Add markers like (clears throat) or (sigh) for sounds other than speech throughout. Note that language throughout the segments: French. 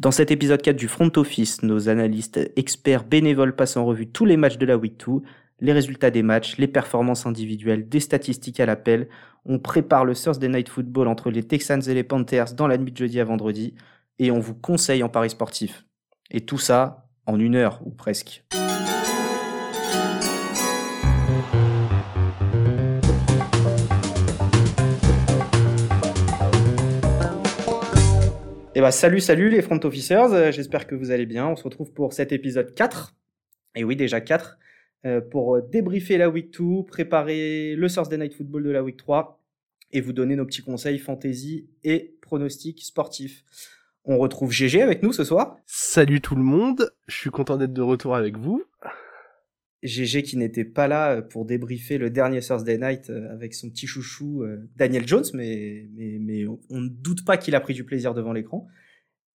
Dans cet épisode 4 du Front Office, nos analystes experts bénévoles passent en revue tous les matchs de la Week 2, les résultats des matchs, les performances individuelles, des statistiques à l'appel. On prépare le Thursday Night Football entre les Texans et les Panthers dans la nuit de jeudi à vendredi et on vous conseille en paris sportif. Et tout ça en une heure ou presque. Et bah salut, salut les front officers, euh, j'espère que vous allez bien. On se retrouve pour cet épisode 4. Et oui, déjà 4. Euh, pour débriefer la week 2, préparer le Thursday Night Football de la week 3 et vous donner nos petits conseils fantasy et pronostics sportifs. On retrouve GG avec nous ce soir. Salut tout le monde, je suis content d'être de retour avec vous. GG qui n'était pas là euh, pour débriefer le dernier Thursday Night euh, avec son petit chouchou euh, Daniel Jones, mais, mais, mais on ne doute pas qu'il a pris du plaisir devant l'écran.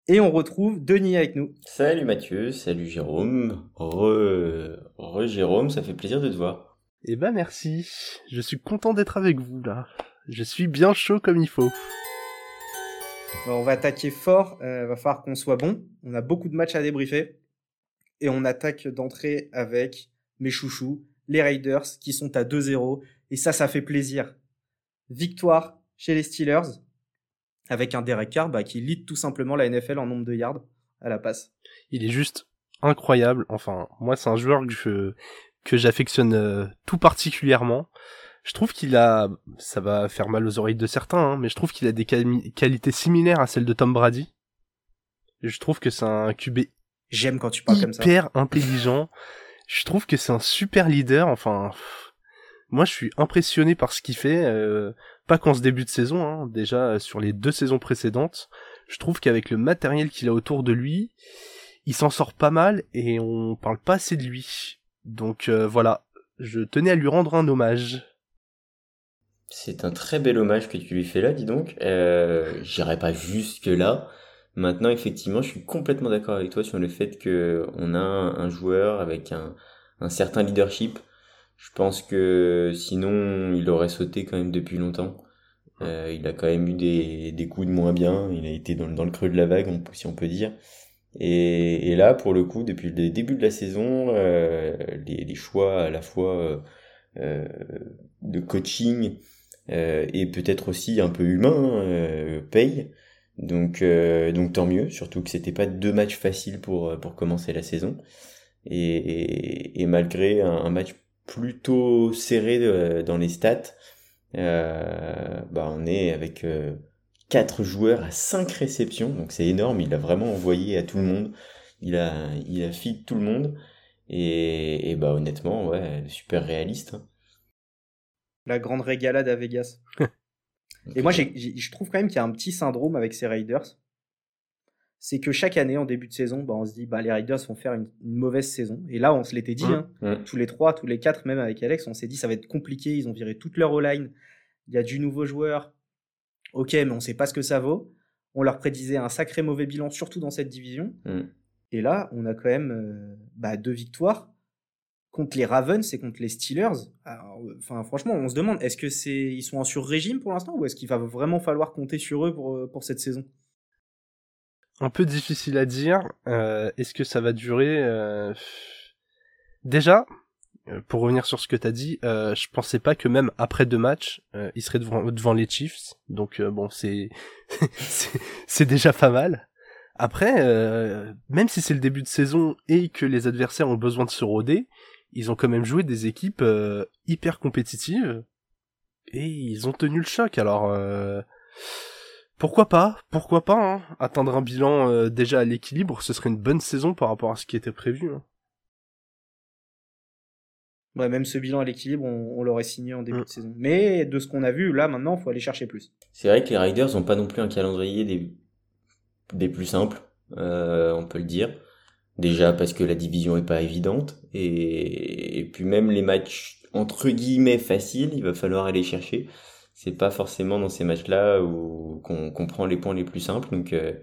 Et on retrouve Denis avec nous. Salut Mathieu, salut Jérôme. Re, re Jérôme, ça fait plaisir de te voir. Eh ben merci, je suis content d'être avec vous là. Je suis bien chaud comme il faut. on va attaquer fort, il va falloir qu'on soit bon. On a beaucoup de matchs à débriefer. Et on attaque d'entrée avec mes chouchous, les Raiders, qui sont à 2-0. Et ça, ça fait plaisir. Victoire chez les Steelers, avec un Derek Carr bah, qui lead tout simplement la NFL en nombre de yards à la passe. Il est juste incroyable. Enfin, moi, c'est un joueur que que j'affectionne euh, tout particulièrement. Je trouve qu'il a, ça va faire mal aux oreilles de certains, hein, mais je trouve qu'il a des qualités similaires à celles de Tom Brady. je trouve que c'est un QB. J'aime quand tu parles comme ça. Hyper intelligent. Je trouve que c'est un super leader. Enfin, moi, je suis impressionné par ce qu'il fait. Euh, pas qu'en ce début de saison, hein, déjà sur les deux saisons précédentes. Je trouve qu'avec le matériel qu'il a autour de lui, il s'en sort pas mal et on parle pas assez de lui. Donc euh, voilà, je tenais à lui rendre un hommage. C'est un très bel hommage que tu lui fais là, dis donc. Euh, J'irai pas jusque là. Maintenant, effectivement, je suis complètement d'accord avec toi sur le fait que on a un joueur avec un, un certain leadership. Je pense que sinon, il aurait sauté quand même depuis longtemps. Euh, il a quand même eu des, des coups de moins bien. Il a été dans, dans le creux de la vague, si on peut dire. Et, et là, pour le coup, depuis le début de la saison, euh, les, les, choix à la fois euh, euh de coaching euh, et peut-être aussi un peu humain euh, payent. Donc, euh, donc tant mieux, surtout que c'était pas deux matchs faciles pour, euh, pour commencer la saison. Et, et, et malgré un, un, match plutôt serré de, dans les stats, euh, bah on est avec euh, quatre joueurs à cinq réceptions, donc c'est énorme. Il a vraiment envoyé à tout le monde. Il a, il a feed tout le monde. Et, et bah honnêtement, ouais, super réaliste. Hein. La grande régalade à Vegas. (laughs) Et moi, je trouve quand même qu'il y a un petit syndrome avec ces Raiders. C'est que chaque année, en début de saison, bah, on se dit, bah, les Raiders vont faire une, une mauvaise saison. Et là, on se l'était dit, hein, mmh. tous les trois, tous les quatre, même avec Alex, on s'est dit, ça va être compliqué. Ils ont viré toute leur O-line. Il y a du nouveau joueur. Ok, mais on ne sait pas ce que ça vaut. On leur prédisait un sacré mauvais bilan, surtout dans cette division. Mmh. Et là, on a quand même euh, bah, deux victoires contre les Ravens et contre les Steelers. Enfin, franchement, on se demande, est-ce que ils sont en sur-régime pour l'instant ou est-ce qu'il va vraiment falloir compter sur eux pour, euh, pour cette saison? Un peu difficile à dire. Euh, est-ce que ça va durer euh... Déjà, euh, pour revenir sur ce que t'as dit, euh, je pensais pas que même après deux matchs, euh, ils seraient devant, les Chiefs. Donc bon, (laughs) c'est c'est déjà pas mal. Après, même si c'est le début de saison et que les adversaires ont besoin de se roder, ils ont quand même joué des équipes euh, hyper compétitives et ils ont tenu le choc. Alors euh, pourquoi pas? Pourquoi pas hein? Atteindre un bilan euh, déjà à l'équilibre, ce serait une bonne saison par rapport à ce qui était prévu. Hein. Ouais, même ce bilan à l'équilibre, on, on l'aurait signé en début mm. de saison. Mais de ce qu'on a vu, là, maintenant, faut aller chercher plus. C'est vrai que les Riders n'ont pas non plus un calendrier des, des plus simples, euh, on peut le dire. Déjà parce que la division est pas évidente et, et puis même les matchs entre guillemets faciles, il va falloir aller chercher. C'est pas forcément dans ces matchs-là où qu'on qu prend les points les plus simples. Donc euh,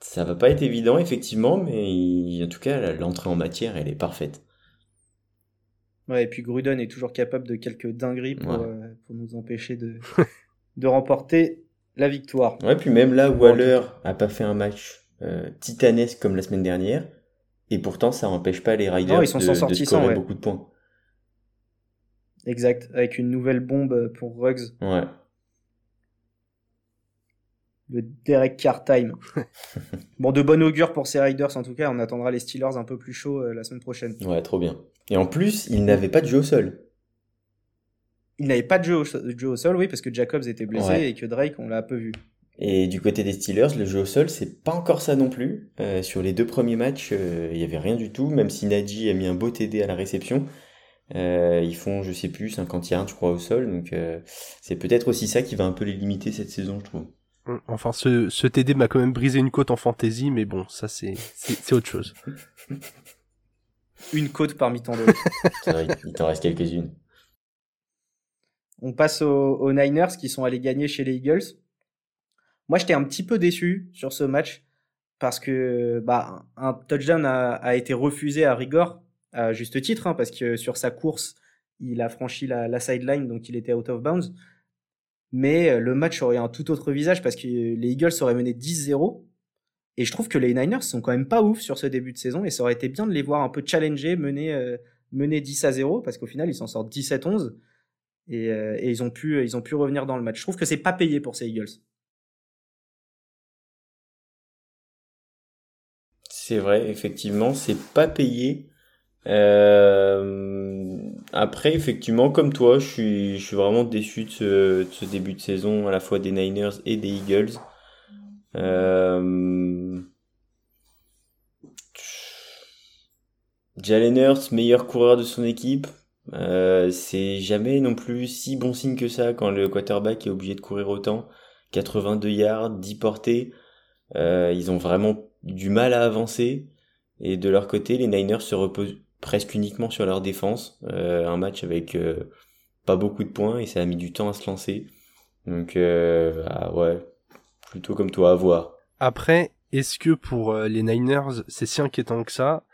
ça va pas être évident effectivement, mais en tout cas l'entrée en matière elle est parfaite. Ouais, et puis Gruden est toujours capable de quelques dingueries pour, ouais. euh, pour nous empêcher de, de remporter la victoire. Ouais, puis même là, Waller a pas fait un match titanesque comme la semaine dernière. Et pourtant, ça n'empêche pas les Riders ils de, de scorer beaucoup de points. Exact, avec une nouvelle bombe pour Ruggs. Ouais. Le Derek Carr time. (laughs) bon, de bon augure pour ces Riders en tout cas. On attendra les Steelers un peu plus chauds la semaine prochaine. Ouais, trop bien. Et en plus, ils n'avaient pas de jeu au sol. Ils n'avaient pas de jeu au, sol, oui, parce que Jacobs était blessé et que Drake, on l'a un peu vu. Et du côté des Steelers, le jeu au sol, c'est pas encore ça non plus. Euh, sur les deux premiers matchs, euh, il y avait rien du tout, même si Nadji a mis un beau TD à la réception. Euh, ils font, je sais plus, 50 yards, je crois, au sol. Donc, c'est peut-être aussi ça qui va un peu les limiter cette saison, je trouve. Hum, enfin, ce, ce TD m'a quand même brisé une côte en fantasy, mais bon, ça, c'est, c'est, autre chose. (laughs) une côte parmi tant d'autres. (laughs) il t'en reste quelques-unes. On passe aux, Niners qui sont allés gagner chez les Eagles. Moi, j'étais un petit peu déçu sur ce match parce que bah, un touchdown a, été refusé à Rigor, à juste titre, hein, parce que sur sa course, il a franchi la, sideline, donc il était out of bounds. Mais le match aurait un tout autre visage parce que les Eagles auraient mené 10-0. Et je trouve que les Niners sont quand même pas ouf sur ce début de saison et ça aurait été bien de les voir un peu challenger, mener, euh, mener 10 à 0 parce qu'au final ils s'en sortent 17-11. Euh, et, ils, ont pu, ils ont pu revenir dans le match. Je trouve que c'est pas payé pour ces Eagles. C'est vrai, effectivement, c'est pas payé. Euh, après, effectivement, comme toi, je suis, vraiment déçu de ce, début de saison, à la fois des Niners et des Eagles. Euh... Jalen Hurts, meilleur coureur de son équipe, euh, c'est jamais non plus si bon signe que ça quand le quarterback est obligé de courir autant. 82 yards, 10 portées. Euh, ils ont vraiment du mal à avancer. Et de leur côté, les Niners se reposent presque uniquement sur leur défense. Euh, un match avec pas beaucoup de points et ça a mis du temps à se lancer. Donc ah ouais, plutôt comme toi à voir. Après, est-ce que pour les Niners, c'est si inquiétant que ça?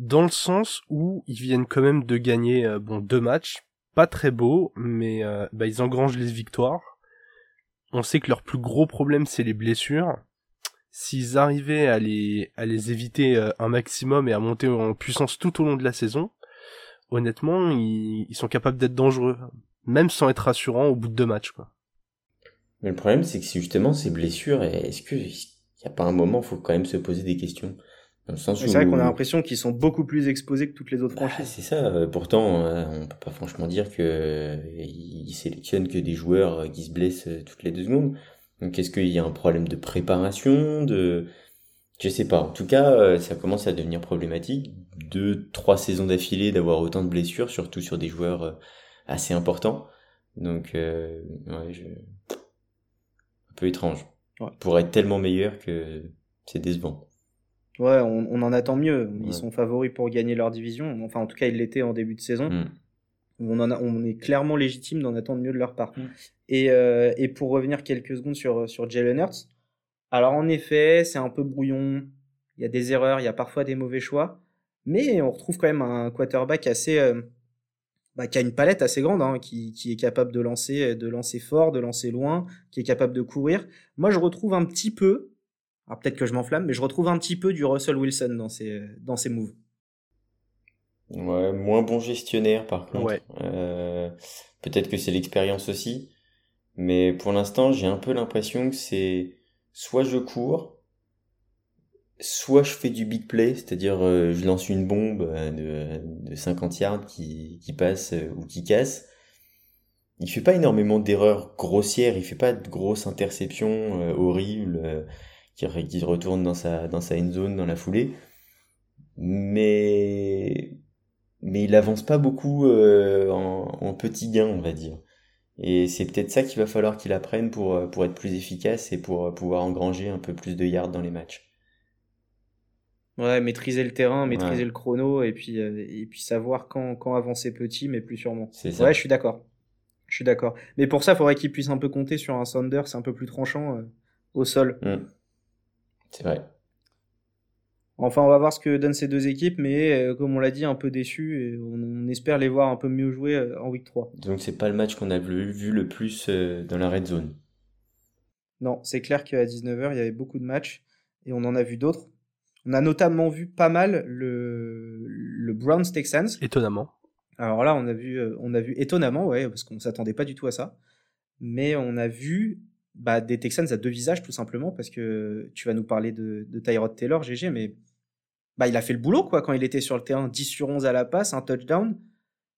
Dans le sens où ils viennent quand même de gagner euh, bon deux matchs, pas très beaux, mais euh, bah, ils engrangent les victoires. On sait que leur plus gros problème c'est les blessures. S'ils arrivaient à les à les éviter euh, un maximum et à monter en puissance tout au long de la saison, honnêtement ils, ils sont capables d'être dangereux, même sans être rassurants au bout de deux matchs quoi. Mais le problème c'est que justement ces blessures, est-ce que il y a pas un moment, faut quand même se poser des questions? C'est vrai qu'on a l'impression qu'ils sont beaucoup plus exposés que toutes les autres bah, franchises. c'est ça. Euh, pourtant, euh, on peut pas franchement dire que ils sélectionnent que des joueurs qui se blessent toutes les deux secondes. Donc, est-ce qu'il y a un problème de préparation, de, je sais pas. En tout cas, ça commence à devenir problématique. Deux, trois saisons d'affilée d'avoir autant de blessures, surtout sur des joueurs assez importants. Donc, ouais, je... un peu étrange. Pour être tellement meilleur que c'est décevant. Ouais, on, en attend mieux. Ils sont favoris pour gagner leur division. Enfin, en tout cas, ils l'étaient en début de saison. Mm. On, en on est clairement légitime d'en attendre mieux de leur part. Mm. Et, euh, et, pour revenir quelques secondes sur, sur Jalen Hurts, alors en effet, c'est un peu brouillon. Il y a des erreurs, il y a parfois des mauvais choix. Mais on retrouve quand même un quarterback assez. Euh, bah, qui a une palette assez grande, hein, qui, qui, est capable de lancer, de lancer fort, de lancer loin, qui est capable de courir. Moi, je retrouve un petit peu, alors peut-être que je m'enflamme, mais je retrouve un petit peu du Russell Wilson dans ses, dans ses moves. Ouais, moins bon gestionnaire par contre. Euh, peut-être que c'est l'expérience aussi. Mais pour l'instant, j'ai un peu l'impression que c'est soit je cours, soit je fais du big play, c'est-à-dire euh, je lance une bombe euh, de, de 50 yards qui, qui passe ou qui casse. Il fait pas énormément d'erreurs grossières, il fait pas de grosses interceptions horribles qui, retourne dans sa, dans sa end zone dans la foulée. Mais, mais il avance pas beaucoup euh, en, en petit gain, on va dire. Et c'est peut-être ça qu'il va falloir qu'il apprenne pour, euh, pour être plus efficace et pour euh, pouvoir engranger un peu plus de yards dans les matchs. Ouais, maîtriser le terrain, maîtriser le chrono et puis, et puis savoir quand, quand avancer petit, mais plus sûrement. C'est ça. Ouais, je suis d'accord. Je suis d'accord. Mais pour ça, il faudrait qu'il puisse un peu compter sur un Sanders un peu plus tranchant au sol. Mm. C'est vrai. Enfin, on va voir ce que donnent ces deux équipes, mais euh, comme on l'a dit, un peu déçu et on, espère les voir un peu mieux jouer euh, en week 3. Donc c'est pas le match qu'on a vu, le plus euh, dans la red zone. Non, c'est clair qu'à 19h, il y avait beaucoup de matchs. et on en a vu d'autres. On a notamment vu pas mal le, le Browns Texans. Étonnamment. Alors là, on a vu, on a vu étonnamment, ouais, parce qu'on s'attendait pas du tout à ça. Mais on a vu bah, des Texans à deux visages, tout simplement, parce que tu vas nous parler de, de Tyrod Taylor, GG, mais bah, il a fait le boulot, quoi, quand il était sur le terrain. 10 sur 11 à la passe, un touchdown.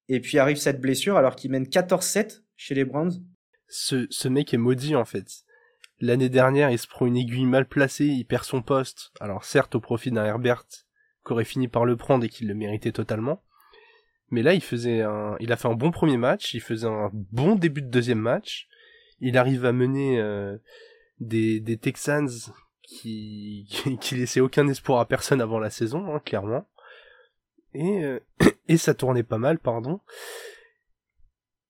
Et puis arrive cette blessure alors qu'il mène 14-7 chez les Browns. Ce, ce mec est maudit, en fait. L'année dernière, il se prend une aiguille mal placée, il perd son poste. Alors certes, au profit d'un Herbert, qu'aurait fini par le prendre et qu'il le méritait totalement. Mais là, il faisait un, il a fait un bon premier match, il faisait un bon début de deuxième match. Il arrive à mener euh, des Texans qui, (laughs) qui laissaient aucun espoir à personne avant la saison, hein, clairement. Et, euh, (clears throat) et ça tournait pas mal, pardon.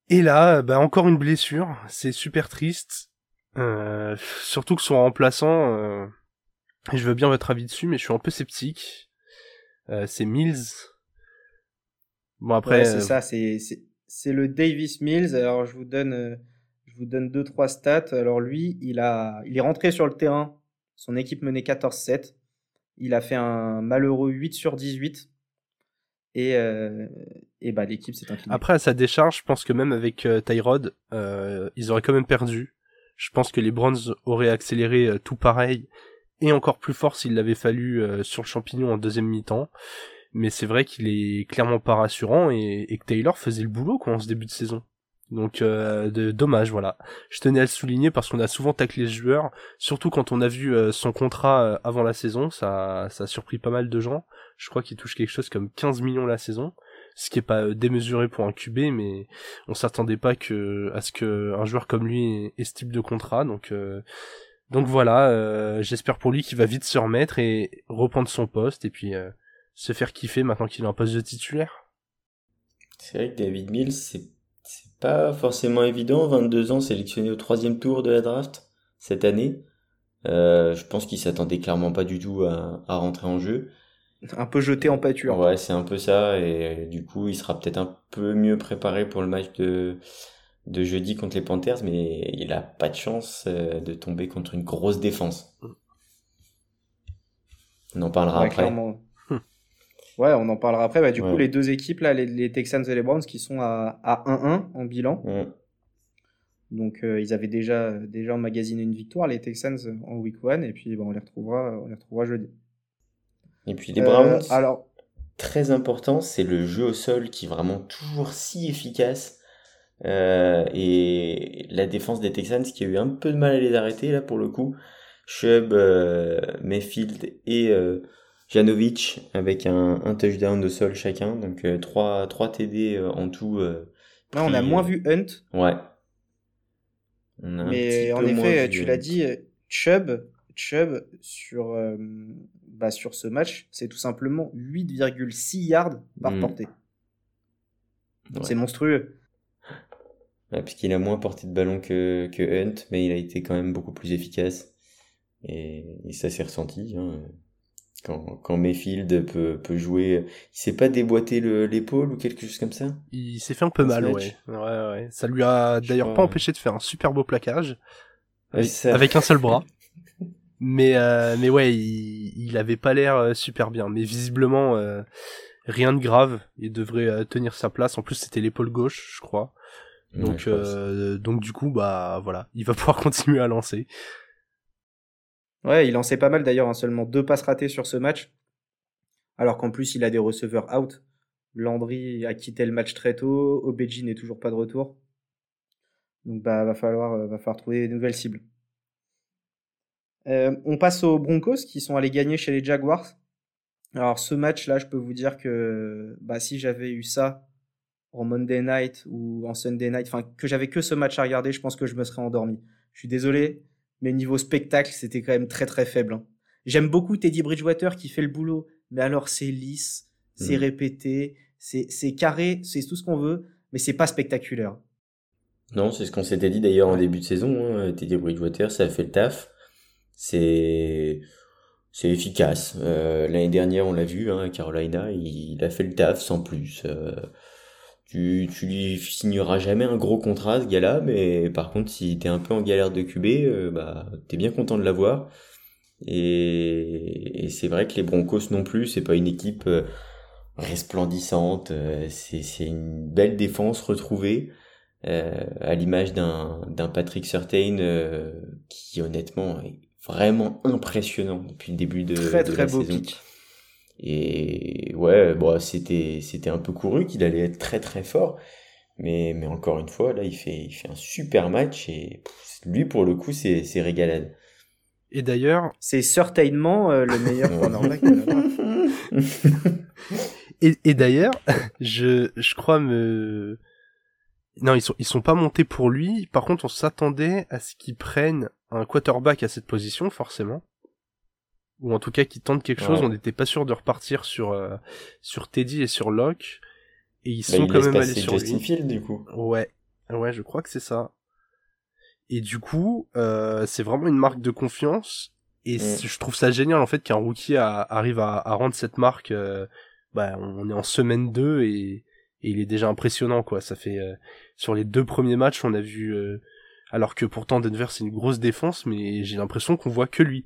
Et là, bah, encore une blessure, c'est super triste. Euh, surtout que son remplaçant, euh, je veux bien votre avis dessus, mais je suis un peu sceptique. C'est Mills. Bon après, c'est ça, c'est c'est le Davis Mills. Alors je vous donne je vous donne deux trois stats. Alors lui, il a il est rentré sur le terrain. Son équipe menait 14-7. Il a fait un malheureux 8 sur 18. Et, et bah l'équipe s'est inclinée. Après sa décharge, je pense que même avec Tyrod, ils auraient quand même perdu. Je pense que les Browns auraient accéléré euh, tout pareil et encore plus fort s'il l'avait fallu euh, sur le champignon en deuxième mi-temps. Mais c'est vrai qu'il est clairement pas rassurant et, que Taylor faisait le boulot quoi en ce début de saison. Donc euh, de, dommage, voilà. Je tenais à le souligner parce qu'on a souvent taclé les joueurs, surtout quand on a vu son contrat avant la saison, ça, ça a surpris pas mal de gens. Je crois qu'il touche quelque chose comme 15 millions la saison ce qui est pas euh, démesuré pour un QB, mais on s'attendait pas que à ce que un joueur comme lui ait, ce type de contrat. Donc euh, donc voilà, euh, j'espère pour lui qu'il va vite se remettre et reprendre son poste et puis se faire kiffer maintenant qu'il a un poste de titulaire. C'est vrai que David Mills, c'est pas forcément évident. 22 ans, sélectionné au troisième tour de la draft cette année. je pense qu'il s'attendait clairement pas du tout à, à rentrer en jeu un peu jeté en pâture. Ouais, c'est un peu ça, et du coup, il sera peut-être un peu mieux préparé pour le match de, de jeudi contre les Panthers, mais il a pas de chance euh, de tomber contre une grosse défense. On en parlera après. Ouais, on en parlera après. Bah, du coup, les deux équipes, là, les, Texans et les Browns, qui sont à 1-1 en bilan. Donc, euh, ils avaient déjà, déjà emmagasiné une victoire, les Texans, en week 1, et puis bah, on, les retrouvera, on les retrouvera jeudi. Et puis les Browns, euh, alors... très important, c'est le jeu au sol qui est vraiment toujours si efficace. Euh, et la défense des Texans qui a eu un peu de mal à les arrêter là pour le coup. Chubb, Mayfield et Janovic avec un, un, touchdown au sol chacun. Donc 3, 3 TD en tout. on a moins vu Hunt. Ouais. Mais en effet, tu l'as dit, Chubb, Chubb sur bah, sur ce match, c'est tout simplement 8,6 yards par mm. portée. C'est monstrueux. puisqu'il a moins porté de ballon que, que, Hunt, mais il a été quand même beaucoup plus efficace. Et, ça s'est ressenti. Hein. Quand, quand Mayfield peut, peut jouer, il s'est pas déboîté l'épaule ou quelque chose comme ça? Il s'est fait un peu mal, ouais. ouais. ouais. Ça lui a d'ailleurs pas empêché de faire un super beau plaquage. avec un seul bras. (laughs) Mais euh, mais ouais, il, il avait pas l'air euh, super bien. Mais visiblement euh, rien de grave. Il devrait tenir sa place. En plus, c'était l'épaule gauche, je crois. Donc donc du coup bah voilà, il va (laughs) pouvoir continuer à lancer. Ouais, il lançait pas mal d'ailleurs, hein, seulement deux passes ratées sur ce match. Alors qu'en plus, il a des receveurs out. Landry a quitté le match très tôt, Obeji n'est toujours pas de retour. Donc bah va falloir va falloir trouver des nouvelles cibles. Euh, on passe aux Broncos qui sont allés gagner chez les Jaguars. Alors ce match-là, je peux vous dire que bah, si j'avais eu ça en Monday Night ou en Sunday Night, enfin que j'avais que ce match à regarder, je pense que je me serais endormi. Je suis désolé, mais niveau spectacle, c'était quand même très très faible. Hein. J'aime beaucoup Teddy Bridgewater qui fait le boulot, mais alors c'est lisse, c'est mm. répété, c'est carré, c'est tout ce qu'on veut, mais c'est pas spectaculaire. Non, c'est ce qu'on s'était dit d'ailleurs en début de saison. Hein. Teddy Bridgewater, ça a fait le taf c'est c'est efficace. Euh, l'année dernière, on l'a vu, hein, Carolina, il, a fait le taf sans plus. Euh, tu, tu lui signeras jamais un gros contrat, ce gars-là, mais par contre, si t'es un peu en galère de QB, euh, bah, t'es bien content de l'avoir. Et, c'est vrai que les Broncos non plus, c'est pas une équipe euh, resplendissante. Euh, c'est une belle défense retrouvée. Euh, à l'image d'un Patrick Surtain qui honnêtement est vraiment impressionnant depuis le début de, très, très la beau saison. Et ouais, bon, c'était c'était un peu couru qu'il allait être très très fort, mais mais encore une fois là, il fait il fait un super match et lui pour le coup c'est c'est régalade. Et d'ailleurs, c'est certainement euh, le meilleur cornerback (laughs) et, et d'ailleurs, je je crois me non, ils sont ils sont pas montés pour lui. Par contre, on s'attendait à ce qu'ils prennent un quarterback à cette position forcément ou en tout cas qui tente quelque chose. On n'était pas sûr de repartir sur euh, sur Teddy et sur Locke. Et ils bah, sont quand même allés sur Justin Field du coup. Ouais, ouais, je crois que c'est ça. Et du coup, euh, c'est vraiment une marque de confiance. Et mm. je trouve ça génial en fait qu'un rookie arrive à, à, rendre cette marque. Euh, bah, on est en semaine 2 et, et, il est déjà impressionnant quoi. Ça fait euh, sur les deux premiers matchs, on a vu. Euh, alors que pourtant Denver c'est une grosse défense, mais j'ai l'impression qu'on voit que lui.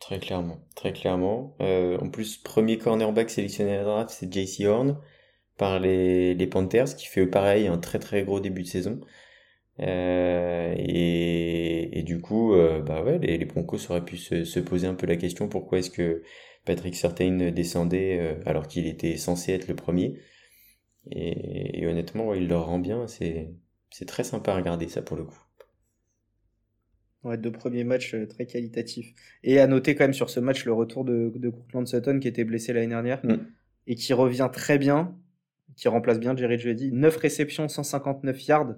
Très clairement, très clairement. Euh, en plus, premier cornerback sélectionné à la draft, c'est JC Horn par les, les Panthers, qui fait pareil un très très gros début de saison. Euh, et, et, du coup, euh, bah ouais, les, les, Broncos auraient pu se, se, poser un peu la question pourquoi est-ce que Patrick Surtain descendait alors qu'il était censé être le premier. Et, honnêtement, il leur rend bien. C'est très sympa à regarder ça pour le coup. Ouais, deux premiers matchs euh, très qualitatifs. Et à noter quand même sur ce match le retour de, de Courtland Sutton qui était blessé l'année dernière mm. et qui revient très bien, qui remplace bien Jerry Jeudy. 9 réceptions, 159 yards.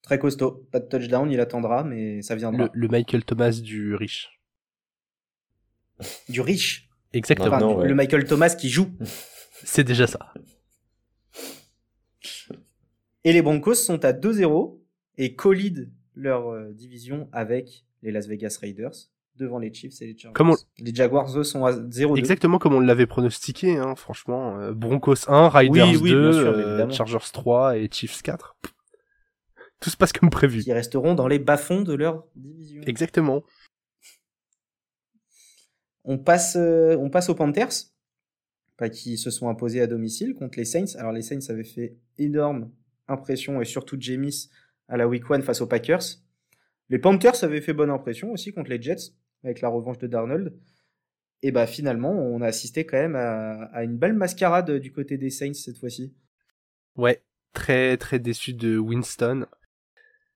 Très costaud. Pas de touchdown, il attendra, mais ça viendra. Le, Michael Thomas du riche. Du riche? Exactement. Le Michael Thomas qui joue. (laughs) C'est déjà ça. Et les Broncos sont à 2-0 et Colide leur euh, division avec les Las Vegas Raiders devant les Chiefs et les Chargers. Les Jaguars, eux, sont à 0 Exactement comme on l'avait pronostiqué, hein, franchement. Euh, Broncos 1, Raiders 2, euh, Chargers 3 et Chiefs 4. (laughs) Tout se passe comme prévu. Qui resteront dans les bas-fonds de leur division. Exactement. On passe, on passe aux Panthers, qui se sont imposés à domicile contre les Saints. Alors les Saints avaient fait énorme impression et surtout Jamis à la week one face aux Packers. Les Panthers avaient fait bonne impression aussi contre les Jets avec la revanche de Darnold. Et bah finalement, on a assisté quand même à, une belle mascarade du côté des Saints cette fois-ci. Ouais, très très déçu de Winston.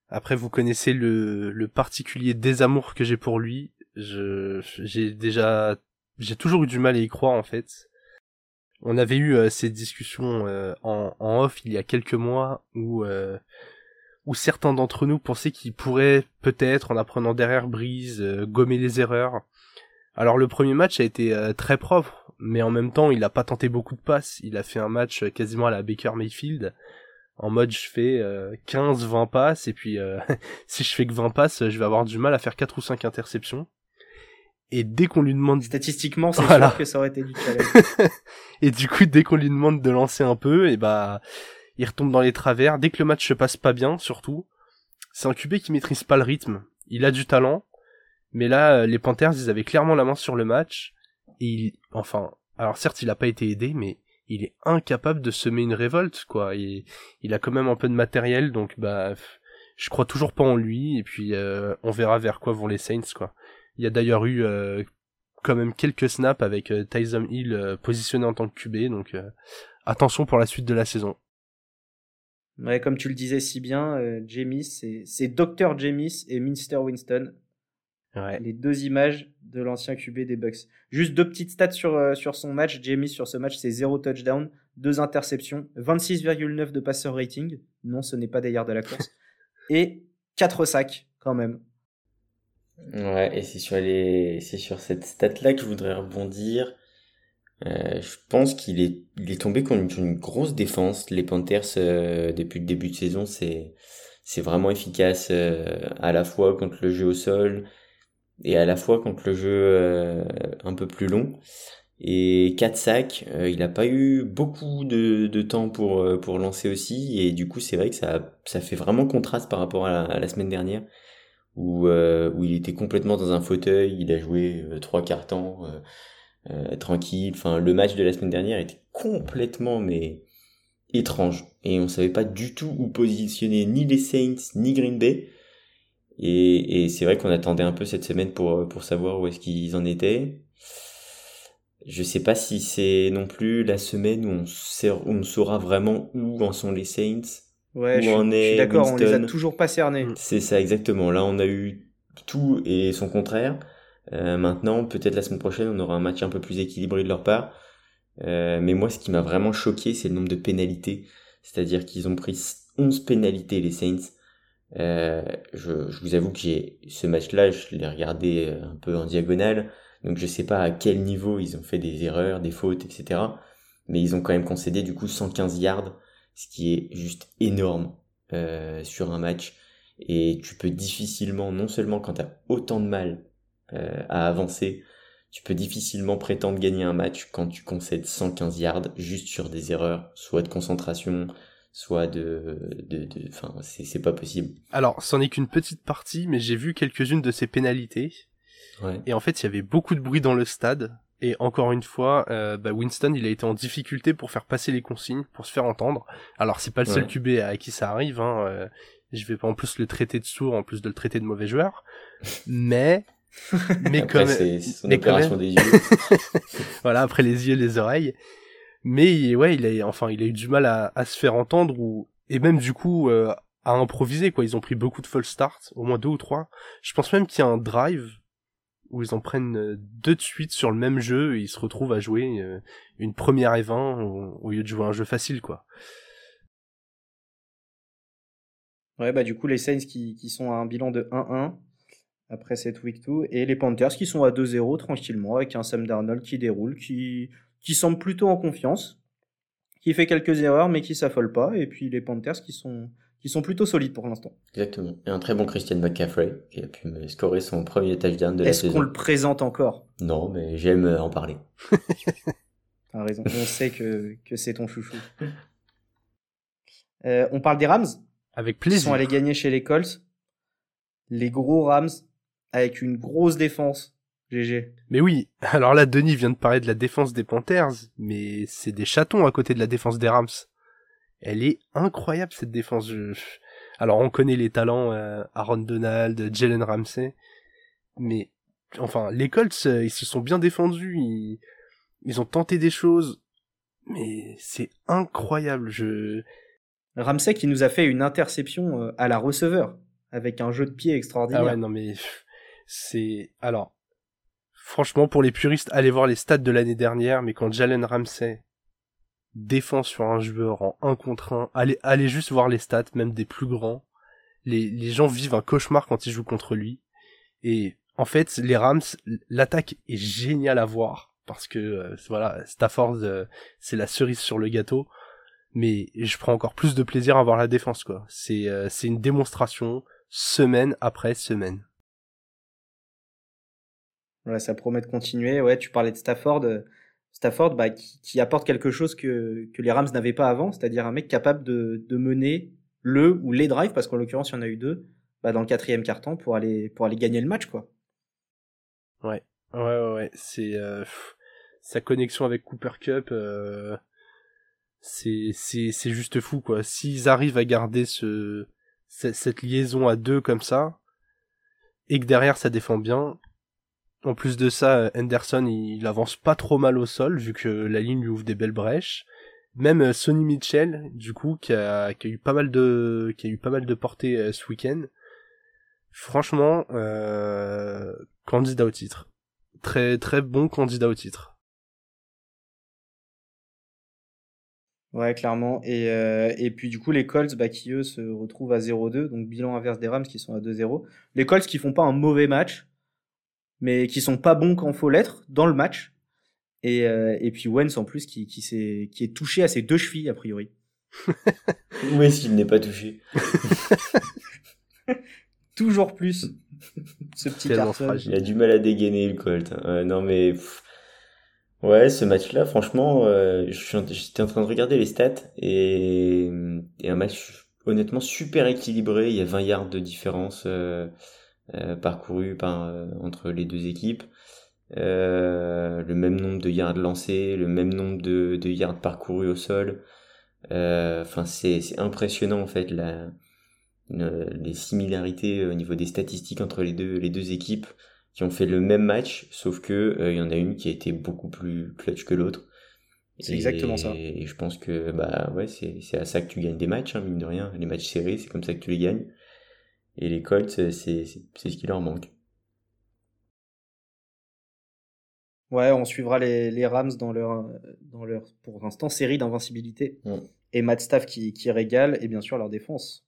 Après, vous connaissez le, particulier désamour que j'ai pour lui. J'ai déjà j'ai toujours eu du mal à y croire en fait. On avait eu euh, ces discussions euh, en, en, off il y a quelques mois où euh, où certains d'entre nous pensaient qu'il pourrait peut-être, en apprenant derrière Brise, euh, gommer les erreurs. Alors le premier match a été euh, très propre, mais en même temps il n'a pas tenté beaucoup de passes. Il a fait un match euh, quasiment à la Baker Mayfield. En mode je fais 15-20 passes et puis (laughs) si je fais que 20 passes, je vais avoir du mal à faire 4 ou 5 interceptions. Et dès qu'on lui demande... Statistiquement, c'est sûr que ça aurait été du challenge. (laughs) et du coup, dès qu'on lui demande de lancer un peu, et bah il retombe dans les travers. Dès que le match se passe pas bien, surtout, c'est un QB qui maîtrise pas le rythme. Il a du talent, mais là, euh, les Panthers, ils avaient clairement la main sur le match. Et il, enfin, alors certes, il a pas été aidé, mais il est incapable de semer une révolte, quoi. Il, il a quand même un peu de matériel, donc bah, je crois toujours pas en lui. Et puis, euh, on verra vers quoi vont les Saints, quoi. Il y a d'ailleurs eu euh, quand même quelques snaps avec Tyson Hill positionné en tant que QB, donc attention pour la suite de la saison. Ouais, comme tu le disais si bien, euh, Jamis, c'est Dr. Jamis et Minster Winston. Ouais. Les deux images de l'ancien QB des Bucks. Juste deux petites stats sur, euh, sur son match. Jamis, sur ce match, c'est 0 touchdown, 2 interceptions, 26,9 de passeur rating. Non, ce n'est pas des yards de la course. (laughs) et 4 sacs, quand même. Ouais, et c'est sur, les... sur cette stat-là que je voudrais rebondir. Euh, je pense qu'il est, il est tombé contre une, grosse défense. Les Panthers, euh, depuis le début de saison, c'est, c'est vraiment efficace euh, à la fois contre le jeu au sol et à la fois contre le jeu un peu plus long. Et 4 sacs, il n'a pas eu beaucoup de, de temps pour, pour lancer aussi. Et du coup, c'est vrai que ça, ça fait vraiment contraste par rapport à la, à la semaine dernière où, euh, où il était complètement dans un fauteuil, il a joué trois quarts temps tranquille. Enfin, le match de la semaine dernière était complètement mais étrange et on savait pas du tout où positionner ni les Saints ni Green Bay. Et, et c'est vrai qu'on attendait un peu cette semaine pour, pour savoir où est-ce qu'ils en étaient. Je sais pas si c'est non plus la semaine où on, on saura vraiment où en sont les Saints. Ouais, je, suis d'accord, on les a toujours pas cernés. C'est ça, exactement. Là, on a eu tout et son contraire. Euh, maintenant, peut-être la semaine prochaine, on aura un match un peu plus équilibré de leur part. Euh, mais moi, ce qui m'a vraiment choqué, c'est le nombre de pénalités. C'est-à-dire qu'ils ont pris 11 pénalités, les Saints. Euh, je, je, vous avoue que j'ai ce match-là, je l'ai regardé euh, un peu en diagonale, donc je sais pas à quel niveau ils ont fait des erreurs, des fautes, etc. Mais ils ont quand même concédé du coup 115 yards, ce qui est juste énorme euh, sur un match. Et tu peux difficilement, non seulement quand tu as autant de mal euh, à avancer, tu peux difficilement prétendre gagner un match quand tu concèdes 115 yards juste sur des erreurs, soit de concentration, soit de, de, enfin, c'est pas possible. Alors, c'en est qu'une petite partie, mais j'ai vu quelques-unes de ces pénalités. Ouais. Et en fait, il y avait beaucoup de bruit dans le stade. Et encore une fois, euh, bah Winston, il a été en difficulté pour faire passer les consignes, pour se faire entendre. Alors, c'est pas le seul QB à qui ça arrive. Hein. Euh, je vais pas en plus le traiter de sourd, en plus de le traiter de mauvais joueur. Mais (laughs) mais après, c'est son opération des yeux. (laughs) voilà, après les yeux et les oreilles. Mais ouais, il a, enfin, il a eu du mal à, à se faire entendre ou et même du coup euh, à improviser quoi. Ils ont pris beaucoup de false starts, au moins deux ou trois. Je pense même qu'il y a un drive où ils en prennent euh, deux de suite sur le même jeu et ils se retrouvent à jouer euh, une première et 20 au, lieu de jouer un jeu facile quoi. Ouais, bah du coup les Saints qui, qui sont à un bilan de 1-1 après cette week 2 et les Panthers qui sont à 2-0 tranquillement avec un Sam Darnold qui déroule, qui, qui semble plutôt en confiance, qui fait quelques erreurs mais qui s'affole pas et puis les Panthers qui sont qui sont plutôt solides pour l'instant. Exactement. Et un très bon Christian McCaffrey qui a pu scorer son premier touchdown de la saison. Est-ce qu'on le présente encore? Non, mais j'aime en parler. (laughs) T'as raison. On sait que, que c'est ton chouchou. Euh, on parle des Rams? Avec plaisir. Ils sont allés gagner chez les Colts. Les gros Rams avec une grosse défense. GG. Mais oui, alors là, Denis vient de parler de la défense des Panthers, mais c'est des chatons à côté de la défense des Rams. Elle est incroyable, cette défense. Alors, on connaît les talents, euh, Aaron Donald, Jalen Ramsey, mais, enfin, les Colts, euh, ils se sont bien défendus, ils, ils ont tenté des choses, mais c'est incroyable, je... Ramsey qui nous a fait une interception euh, à la receveur, avec un jeu de pied extraordinaire. Ah ouais, non mais c'est alors franchement pour les puristes, allez voir les stats de l'année dernière, mais quand Jalen Ramsey défend sur un joueur en 1 contre 1, allez, allez juste voir les stats, même des plus grands. Les, les gens vivent un cauchemar quand ils jouent contre lui. Et en fait, les Rams, l'attaque est géniale à voir parce que euh, voilà, Stafford, euh, c'est la cerise sur le gâteau. Mais je prends encore plus de plaisir à voir la défense quoi. C'est euh, c'est une démonstration semaine après semaine. Ouais, ça promet de continuer. Ouais, tu parlais de Stafford. Euh, Stafford, bah, qui, apporte quelque chose que, que les Rams n'avaient pas avant, c'est-à-dire un mec capable de, de, mener le ou les drives, parce qu'en l'occurrence, il y en a eu deux, bah, dans le quatrième quart-temps pour aller, pour aller gagner le match, quoi. Ouais, ouais, ouais, ouais. c'est euh, sa connexion avec Cooper Cup, euh, c'est, c'est, c'est juste fou, quoi. S'ils arrivent à garder ce, cette liaison à deux comme ça, et que derrière ça défend bien, en plus de ça, Henderson, il, avance pas trop mal au sol, vu que la ligne lui ouvre des belles brèches. Même euh, Sonny Mitchell, du coup, qui a, eu pas mal de, qui a eu portée euh, ce week-end. Franchement, euh, candidat au titre. Très, très bon candidat au titre. Ouais, clairement. Et, et puis du coup, les Colts, bah, qui eux se retrouvent à 0-2, donc bilan inverse des Rams qui sont à 2-0. Les Colts qui font pas un mauvais match, mais qui sont pas bons quand faut l'être dans le match. Et, euh, et puis Wentz en plus qui, qui, est, qui est touché à ses deux chevilles a priori. Où est-ce qu'il n'est pas touché (laughs) Toujours plus ce petit. Il a du mal à dégainer le Colt. Non mais ouais, ce match-là, franchement, euh, j'étais en train de regarder les stats et, et un match honnêtement super équilibré. Il y a 20 yards de différence. Euh, parcourus par, entre les deux équipes. le même nombre de yards lancés, le même nombre de, de yards parcourus au sol. Enfin, c'est impressionnant en fait la, les similarités au niveau des statistiques entre les deux, les deux équipes qui ont fait le même match, sauf que il y en a une qui a été beaucoup plus clutch que l'autre. C'est exactement ça. Et je pense que bah ouais, c'est à ça que tu gagnes des matchs, hein, mine de rien. Les matchs serrés, c'est comme ça que tu les gagnes. Et les Colts, c'est ce qui leur manque. Ouais, on suivra les, les, Rams dans leur, dans leur, pour l'instant, série d'invincibilité. Et Matt Staff qui, qui, régale, et bien sûr leur défense.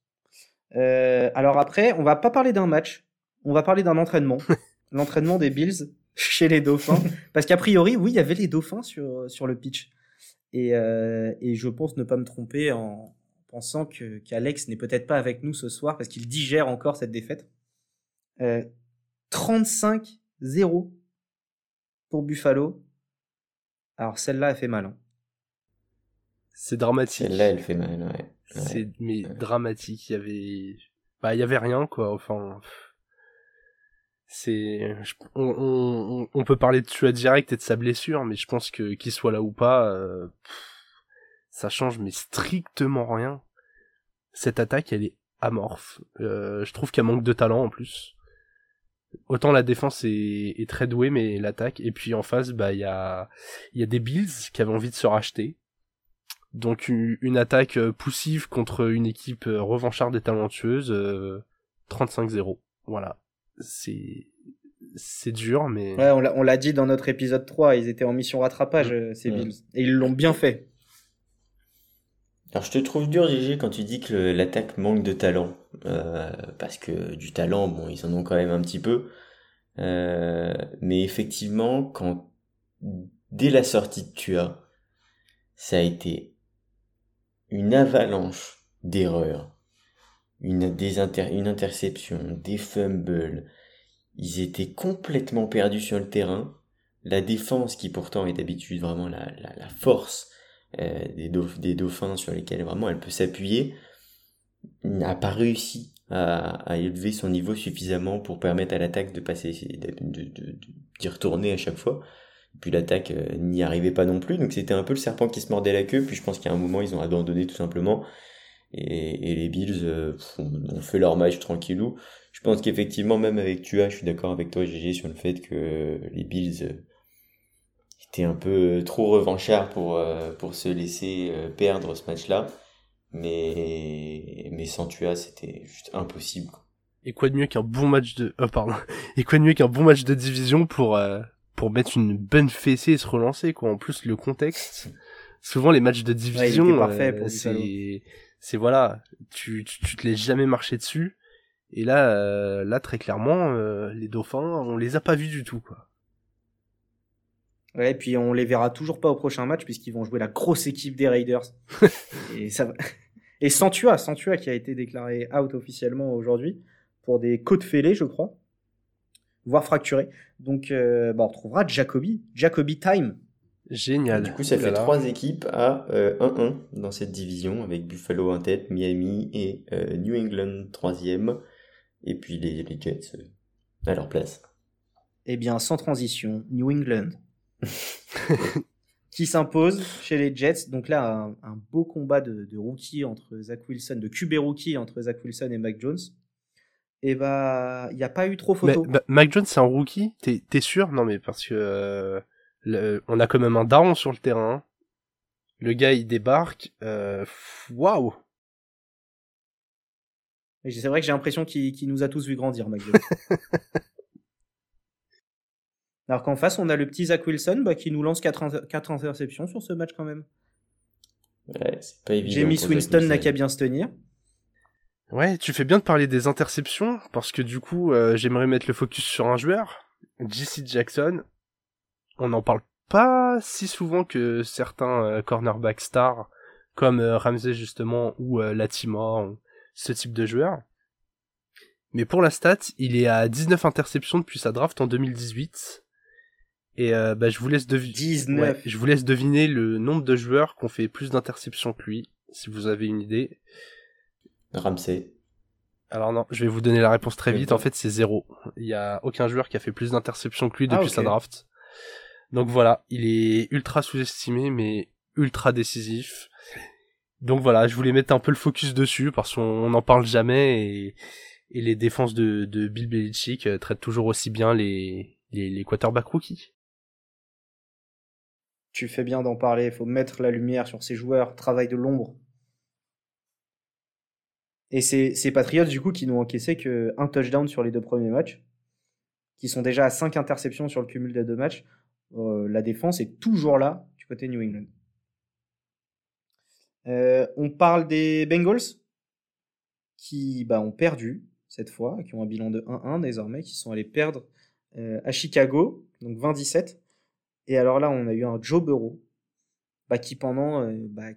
Euh, alors après, on va pas parler d'un match, on va parler d'un entraînement. (laughs) L'entraînement des Bills chez les Dauphins. Parce qu'a priori, oui, il y avait les Dauphins sur, sur le pitch. Et, euh, et je pense ne pas me tromper en pensant que qu'Alex n'est peut-être pas avec nous ce soir parce qu'il digère encore cette défaite. Euh, 35-0 pour Buffalo. Alors celle-là, elle fait mal. Hein. C'est dramatique. Celle-là, elle fait mal, ouais. C'est mais dramatique. Il y avait, bah, il y avait rien quoi. Enfin, c'est on, on, on, peut parler de Tua direct et de sa blessure mais je pense que qu'il soit là ou pas euh, ça change mais strictement rien cette attaque elle est amorphe euh, je trouve qu'elle manque de talent en plus autant la défense est, est très douée mais l'attaque et puis en face bah il y a y a des Bills qui avaient envie de se racheter donc une, une attaque euh, poussive contre une équipe euh, revancharde et talentueuse 35-0 voilà c'est c'est dur, mais. Ouais, on l'a dit dans notre épisode 3, ils étaient en mission rattrapage, mm. ces Bills. Et ils l'ont bien fait. Alors je te trouve dur, Gigi, quand tu dis que l'attaque manque de talent. Euh, parce que du talent, bon, ils en ont quand même un petit peu. Euh, mais effectivement, quand dès la sortie de Tua, ça a été une avalanche d'erreurs une, interception, des fumbles. Ils étaient complètement perdus sur le terrain. La défense, qui pourtant est d'habitude vraiment la force euh, des, dauphins sur lesquels vraiment elle peut s'appuyer, n'a pas réussi à, élever son niveau suffisamment pour permettre à l'attaque de passer, d'y retourner à chaque fois. puis l'attaque euh, n'y arrivait pas non plus, donc c'était un peu le serpent qui se mordait la queue. Puis je pense qu'à un moment ils ont abandonné tout simplement et, et les Bills euh, ont fait leur match tranquillou. Je pense qu'effectivement, même avec Tua, je suis d'accord avec toi, GG, sur le fait que les Bills euh, étaient un peu trop revanchards pour, euh, pour se laisser perdre ce match-là. Mais, mais sans Tua, c'était juste impossible. Et quoi de mieux qu'un bon match de, oh, pardon. (laughs) Et quoi de mieux qu'un bon match de division pour, pour mettre une bonne fessée et se relancer, quoi. En plus, le contexte. (laughs) Souvent, les matchs de division, ouais, c'est, c'est voilà, tu, tu, tu te laisses jamais marcher dessus. Et là, euh, là très clairement, euh, les Dauphins, on les a pas vus du tout, quoi. Ouais, et puis on les verra toujours pas au prochain match puisqu'ils vont jouer la grosse équipe des Raiders. (laughs) et ça va... Et Santua, Santua qui a été déclaré out officiellement aujourd'hui pour des côtes fêlées, je crois, voire fracturées. Donc, euh, bah, on retrouvera Jacoby, Jacoby Time Génial. du coup, ça fait trois équipes à 1-1 euh, dans cette division, avec Buffalo en tête, Miami et euh, New England troisième, et puis les, les Jets euh, à leur place. Eh bien, sans transition, New England. (laughs) qui s'impose chez les Jets. Donc là, un, beau combat de, de rookie entre Zach Wilson, de QB rookie entre Zach Wilson et Mac Jones. Et bah, il n'y a pas eu trop photo. Mais, bah, Mac Jones, c'est un rookie? T'es sûr? Non, mais parce que on a quand même un daron sur le terrain. Le gars, il débarque. Euh, waouh C'est vrai que j'ai l'impression qu'il nous a tous vu grandir, McJones. (laughs) Alors qu'en face, on a le petit Zach Wilson bah, qui nous lance 4, interceptions sur ce match quand même. Ouais, c'est pas évident. Jamie Winston n'a qu'à bien se tenir. Ouais, tu fais bien de parler des interceptions parce que du coup, euh, j'aimerais mettre le focus sur un joueur, JC Jackson on n'en parle pas si souvent que certains euh, cornerbacks stars comme euh, Ramsey justement ou euh, Latima, ce type de joueur. Mais pour la stat, il est à 19 interceptions depuis sa draft en 2018. Et bah, je vous laisse deviner. je vous laisse deviner le nombre de joueurs qui ont fait plus d'interceptions que lui, si vous avez une idée. Ramsey. Alors non, je vais vous donner la réponse très vite. En fait, c'est zéro. Il y a aucun joueur qui a fait plus d'interceptions que lui depuis sa draft. Donc voilà, il est ultra sous-estimé, mais ultra décisif. Donc voilà, je voulais mettre un peu le focus dessus parce qu'on n'en parle jamais et, et les défenses de, de Bill Belichick euh, traitent toujours aussi bien les, les, les quarterbacks rookies. Tu fais bien d'en parler, il faut mettre la lumière sur ces joueurs, travail de l'ombre. Et c'est ces Patriots, du coup, qui n'ont encaissé qu'un touchdown sur les deux premiers matchs, qui sont déjà à 5 interceptions sur le cumul des deux matchs. Euh, la défense est toujours là du côté New England. Euh, on parle des Bengals, qui bah, ont perdu cette fois, qui ont un bilan de 1-1 désormais, qui sont allés perdre euh, à Chicago, donc 20-17. Et alors là, on a eu un Joe Burrow, bah, qui pendant euh, bah,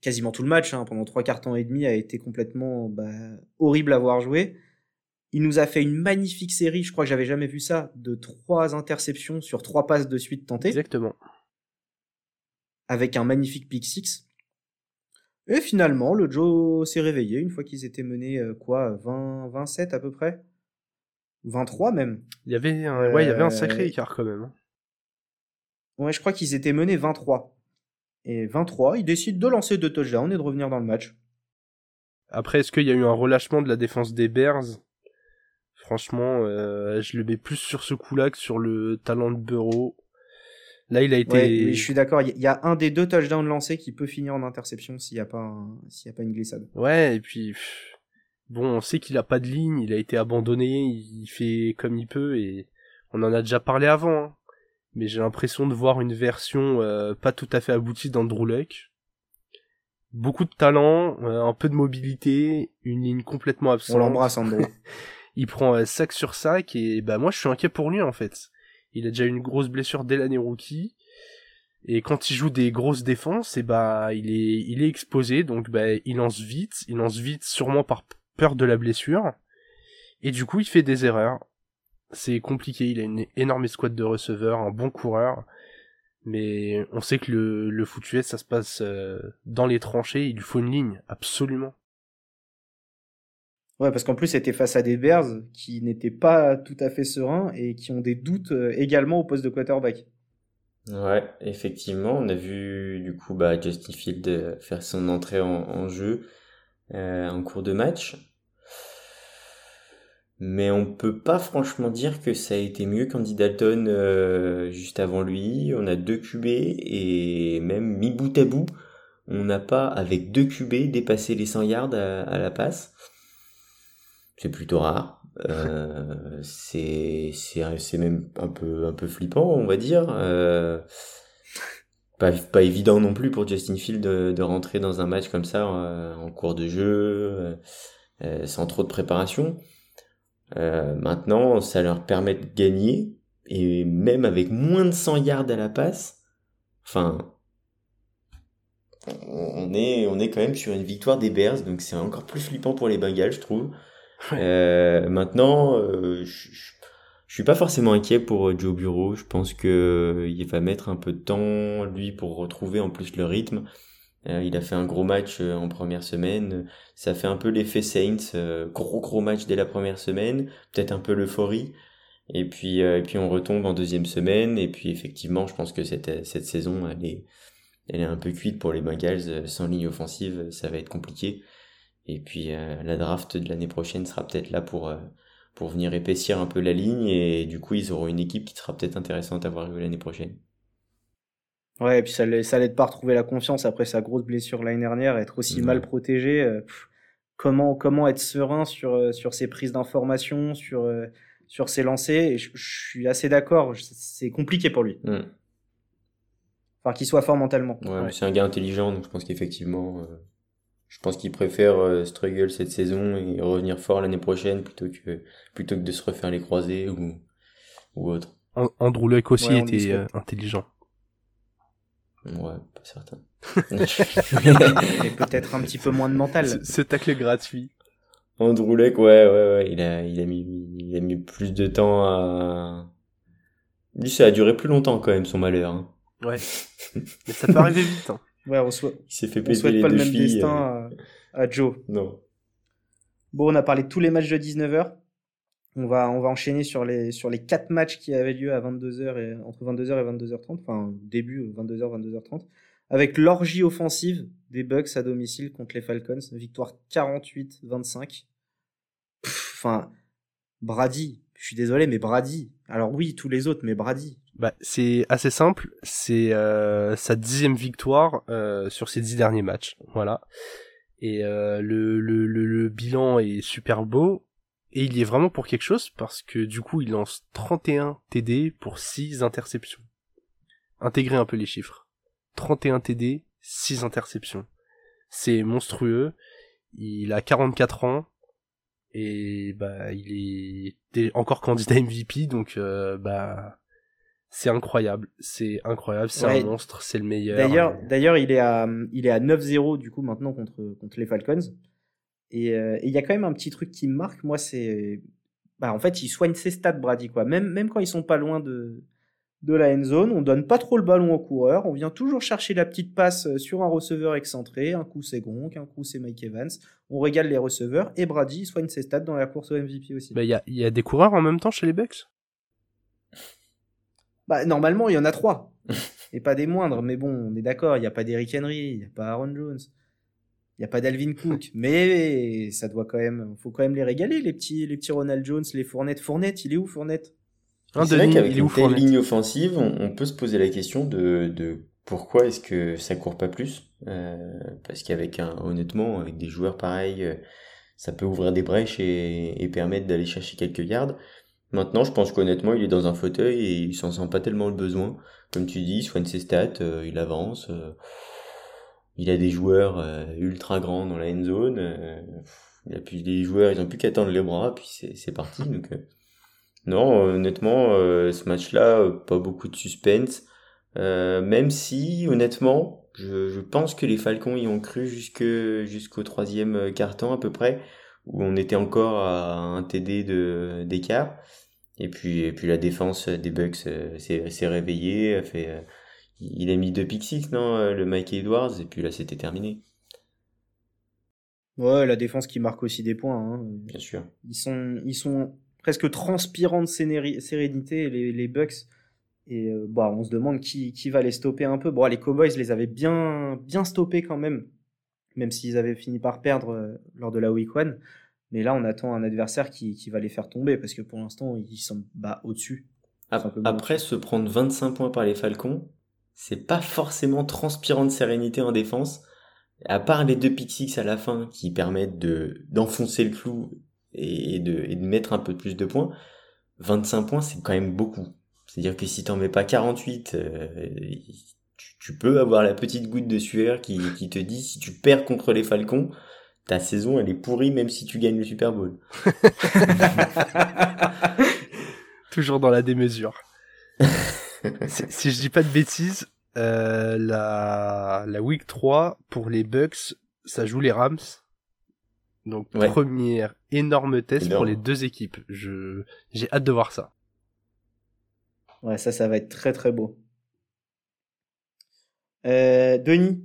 quasiment tout le match, hein, pendant trois quarts temps et demi, a été complètement bah, horrible à voir jouer. Il nous a fait une magnifique série, je crois que j'avais jamais vu ça, de trois interceptions sur trois passes de suite tentées. Exactement. Avec un magnifique pick six. Et finalement, le Joe s'est réveillé une fois qu'ils étaient menés, euh, quoi, 20, 27 à peu près? 23 même. Il y avait un, ouais, il y avait un sacré euh, écart quand même. Ouais, je crois qu'ils étaient menés 23. Et 23, ils décident de lancer deux touchdowns et de revenir dans le match. Après, est-ce qu'il y a eu un relâchement de la défense des Bears? Franchement, euh, je le mets plus sur ce coup-là que sur le talent de Bureau. Là, il a été. Ouais, je suis d'accord. Il y a un des deux touchdowns lancés qui peut finir en interception s'il n'y a pas y a pas une glissade. Ouais, et puis bon, on sait qu'il a pas de ligne, il a été abandonné, il fait comme il peut et on en a déjà parlé avant. Hein. Mais j'ai l'impression de voir une version euh, pas tout à fait aboutie d'Andrew Luck. Beaucoup de talent, euh, un peu de mobilité, une ligne complètement absente. On l'embrasse Andrew. (laughs) il prend euh, sac sur sac et bah moi je suis inquiet pour lui en fait. Il a déjà eu une grosse blessure dès l'année rookie. Et quand il joue des grosses défenses, et bah il est il est exposé, donc bah il lance vite, il lance vite sûrement par peur de la blessure. Et du coup, il fait des erreurs. C'est compliqué, il a une énorme escouade de receveurs, un bon coureur. Mais on sait que le, le foot ça se passe euh, dans les tranchées, il lui faut une ligne, absolument. Ouais, parce qu'en plus, c'était face à des Bears qui n'étaient pas tout à fait sereins et qui ont des doutes euh, également au poste de quarterback. Ouais, effectivement, on a vu du coup bah, Justin Field euh, faire son entrée en jeu euh, en cours de match. Mais on peut pas franchement dire que ça a été mieux qu'Andy Dalton euh, juste avant lui. On a deux QB et même mi bout à bout, on n'a pas avec deux QB dépassé les 100 yards à, la passe. C'est plutôt rare. Euh, (laughs) c'est c'est même un peu un peu flippant, on va dire. Euh, pas, évident non plus pour Justin Field de, rentrer dans un match comme ça euh, en cours de jeu, euh, sans trop de préparation. Maintenant, ça leur permet de gagner, et même avec moins de 100 yards à la passe, enfin, on est, on est quand même sur une victoire des Bears, donc c'est encore plus flippant pour les Bengals, je trouve. maintenant, je je suis pas forcément inquiet pour euh, Joe Bureau. Je pense que euh, il va mettre un peu de temps lui pour retrouver en plus le rythme. Euh, il a fait un gros match en première semaine. Ça fait un peu l'effet Saints, gros gros match dès la première semaine, peut-être un peu l'euphorie. Et puis et puis on retombe en deuxième semaine. Et puis effectivement, je pense que cette cette saison elle est elle est un peu cuite pour les Bengals. Sans ligne offensive, ça va être compliqué. Et puis la draft de l'année prochaine sera peut-être là pour pour venir épaissir un peu la ligne et du coup ils auront une équipe qui sera peut-être intéressante à voir l'année prochaine. Ouais, et puis ça, ça l'aide pas à retrouver la confiance après sa grosse blessure l'année dernière, être aussi mal protégé. Euh, comment, comment être serein sur, euh, sur ses prises d'informations, sur, euh, sur ses lancers. je, suis assez d'accord, c'est compliqué pour lui. Mm. Enfin, qu'il soit fort mentalement. Ouais, c'est un gars intelligent, donc je pense qu'effectivement, je pense qu'il préfère euh, struggle cette saison et revenir fort l'année prochaine plutôt que plutôt que de se refaire les croisés ou ou autre. Andrew Luck aussi était euh, intelligent. Ouais, pas certain. (laughs) Mais (laughs) peut-être un petit peu moins de mental. Ce tacle gratuit. Andrew Luck, ouais, ouais, ouais, il a, il a mis, il a mis plus de temps à. Lui, ça a duré plus longtemps quand même son malheur. Hein. Ouais. (laughs) Mais ça peut arriver vite. Hein. Ouais, on souhaite, il s'est fait on souhaite pas le même destin euh. à, Joe. Non. Bon, on a parlé de tous les matchs de 19h. On va, on va enchaîner sur les, sur les quatre matchs qui avaient lieu à 22h et, entre 22h et 22h30, enfin, début 22h, 22h30, avec l'orgie offensive des Bucks à domicile contre les Falcons, victoire 48-25. Enfin, Brady, je suis désolé, mais Brady. Alors oui, tous les autres, mais Brady. Bah, c'est assez simple, c'est euh, sa dixième victoire euh, sur ses dix derniers matchs, voilà. Et euh, le, le, le, le, bilan est super beau. Et il y est vraiment pour quelque chose parce que du coup il lance 31 TD pour 6 interceptions. Intégrez un peu les chiffres. 31 TD, 6 interceptions. C'est monstrueux. Il a 44 ans et bah il est encore candidat MVP donc euh, bah c'est incroyable, c'est incroyable, c'est un monstre, c'est le meilleur. D'ailleurs, d'ailleurs, il est à, il est à 9-0 du coup maintenant contre contre les Falcons. Euh, et il y a quand même un petit truc qui me marque, moi, c'est, bah, en fait, il soigne ses stats, Brady, quoi. Même même quand ils sont pas loin de de la end zone, on donne pas trop le ballon au coureur, on vient toujours chercher la petite passe euh, sur un receveur excentré, un coup c'est Gronk, un coup c'est Mike Evans, on régale les receveurs et Brady soigne ses stats dans la course au MVP aussi. Bah il y a, y a des coureurs en même temps chez les Bucks? Bah, normalement, il y en a trois. et pas des moindres. Mais bon, on est d'accord, il n'y a pas d'Eric Henry, il n'y a pas Aaron Jones, il n'y a pas d'Alvin Cook. (laughs) mais ça doit quand même, faut quand même les régaler, les petits, les petits Ronald Jones, les Fournettes. Fournette, il est où Fournette? C'est vrai qu'avec une telle ligne offensive, on, peut se poser la question de, de pourquoi est-ce que ça court pas plus? Euh, Parce qu'avec un, honnêtement, avec des joueurs pareils, euh, ça peut ouvrir des brèches et, et permettre d'aller chercher quelques yards. Maintenant, je pense qu'honnêtement, il est dans un fauteuil et il s'en sent pas tellement le besoin. Comme tu dis, il soigne ses stats, euh, il avance. Euh, il a des joueurs euh, ultra grands dans la end zone. il a plus des joueurs, ils ont plus qu'à tendre les bras, puis c'est parti. (laughs) Donc, non, honnêtement, ce match-là, pas beaucoup de suspense. même si, honnêtement, je, je, pense que les Falcons y ont cru jusque jusqu'au troisième quart-temps à peu près, où on était encore à un TD de d'écart. Et puis, et puis la défense des Bucks euh, s'est réveillée, a fait, euh, il a mis deux pick six, non, euh, le Mike Edwards, et puis là c'était terminé. Ouais, la défense qui marque aussi des points. Hein. Bien sûr. Ils sont, ils sont presque transpirants de sérénité, les, les Bucks. Et bah, on se demande qui, qui va les stopper un peu. Bon, les Cowboys les avaient bien, bien stoppés quand même, même s'ils avaient fini par perdre lors de la Week 1. Mais là, on attend un adversaire qui, qui va les faire tomber parce que pour l'instant, ils sont bas au-dessus. Après, se prendre 25 points par les Falcons, c'est pas forcément transpirant de sérénité en défense. À part les deux pick à la fin qui permettent de d'enfoncer le clou et de, et de mettre un peu plus de points, 25 points, c'est quand même beaucoup. C'est-à-dire que si t'en mets pas 48, euh, tu, tu, peux avoir la petite goutte de sueur qui, qui te dit si tu perds contre les Falcons, ta saison elle est pourrie même si tu gagnes le Super Bowl. (laughs) Toujours dans la démesure. (laughs) si, je dis pas de bêtises, euh, la, la week 3 pour les Bucks, ça joue les Rams. Donc première énorme test pour les deux équipes. Je j'ai hâte de voir ça. Ouais, ça ça va être très très beau. Euh, Denis,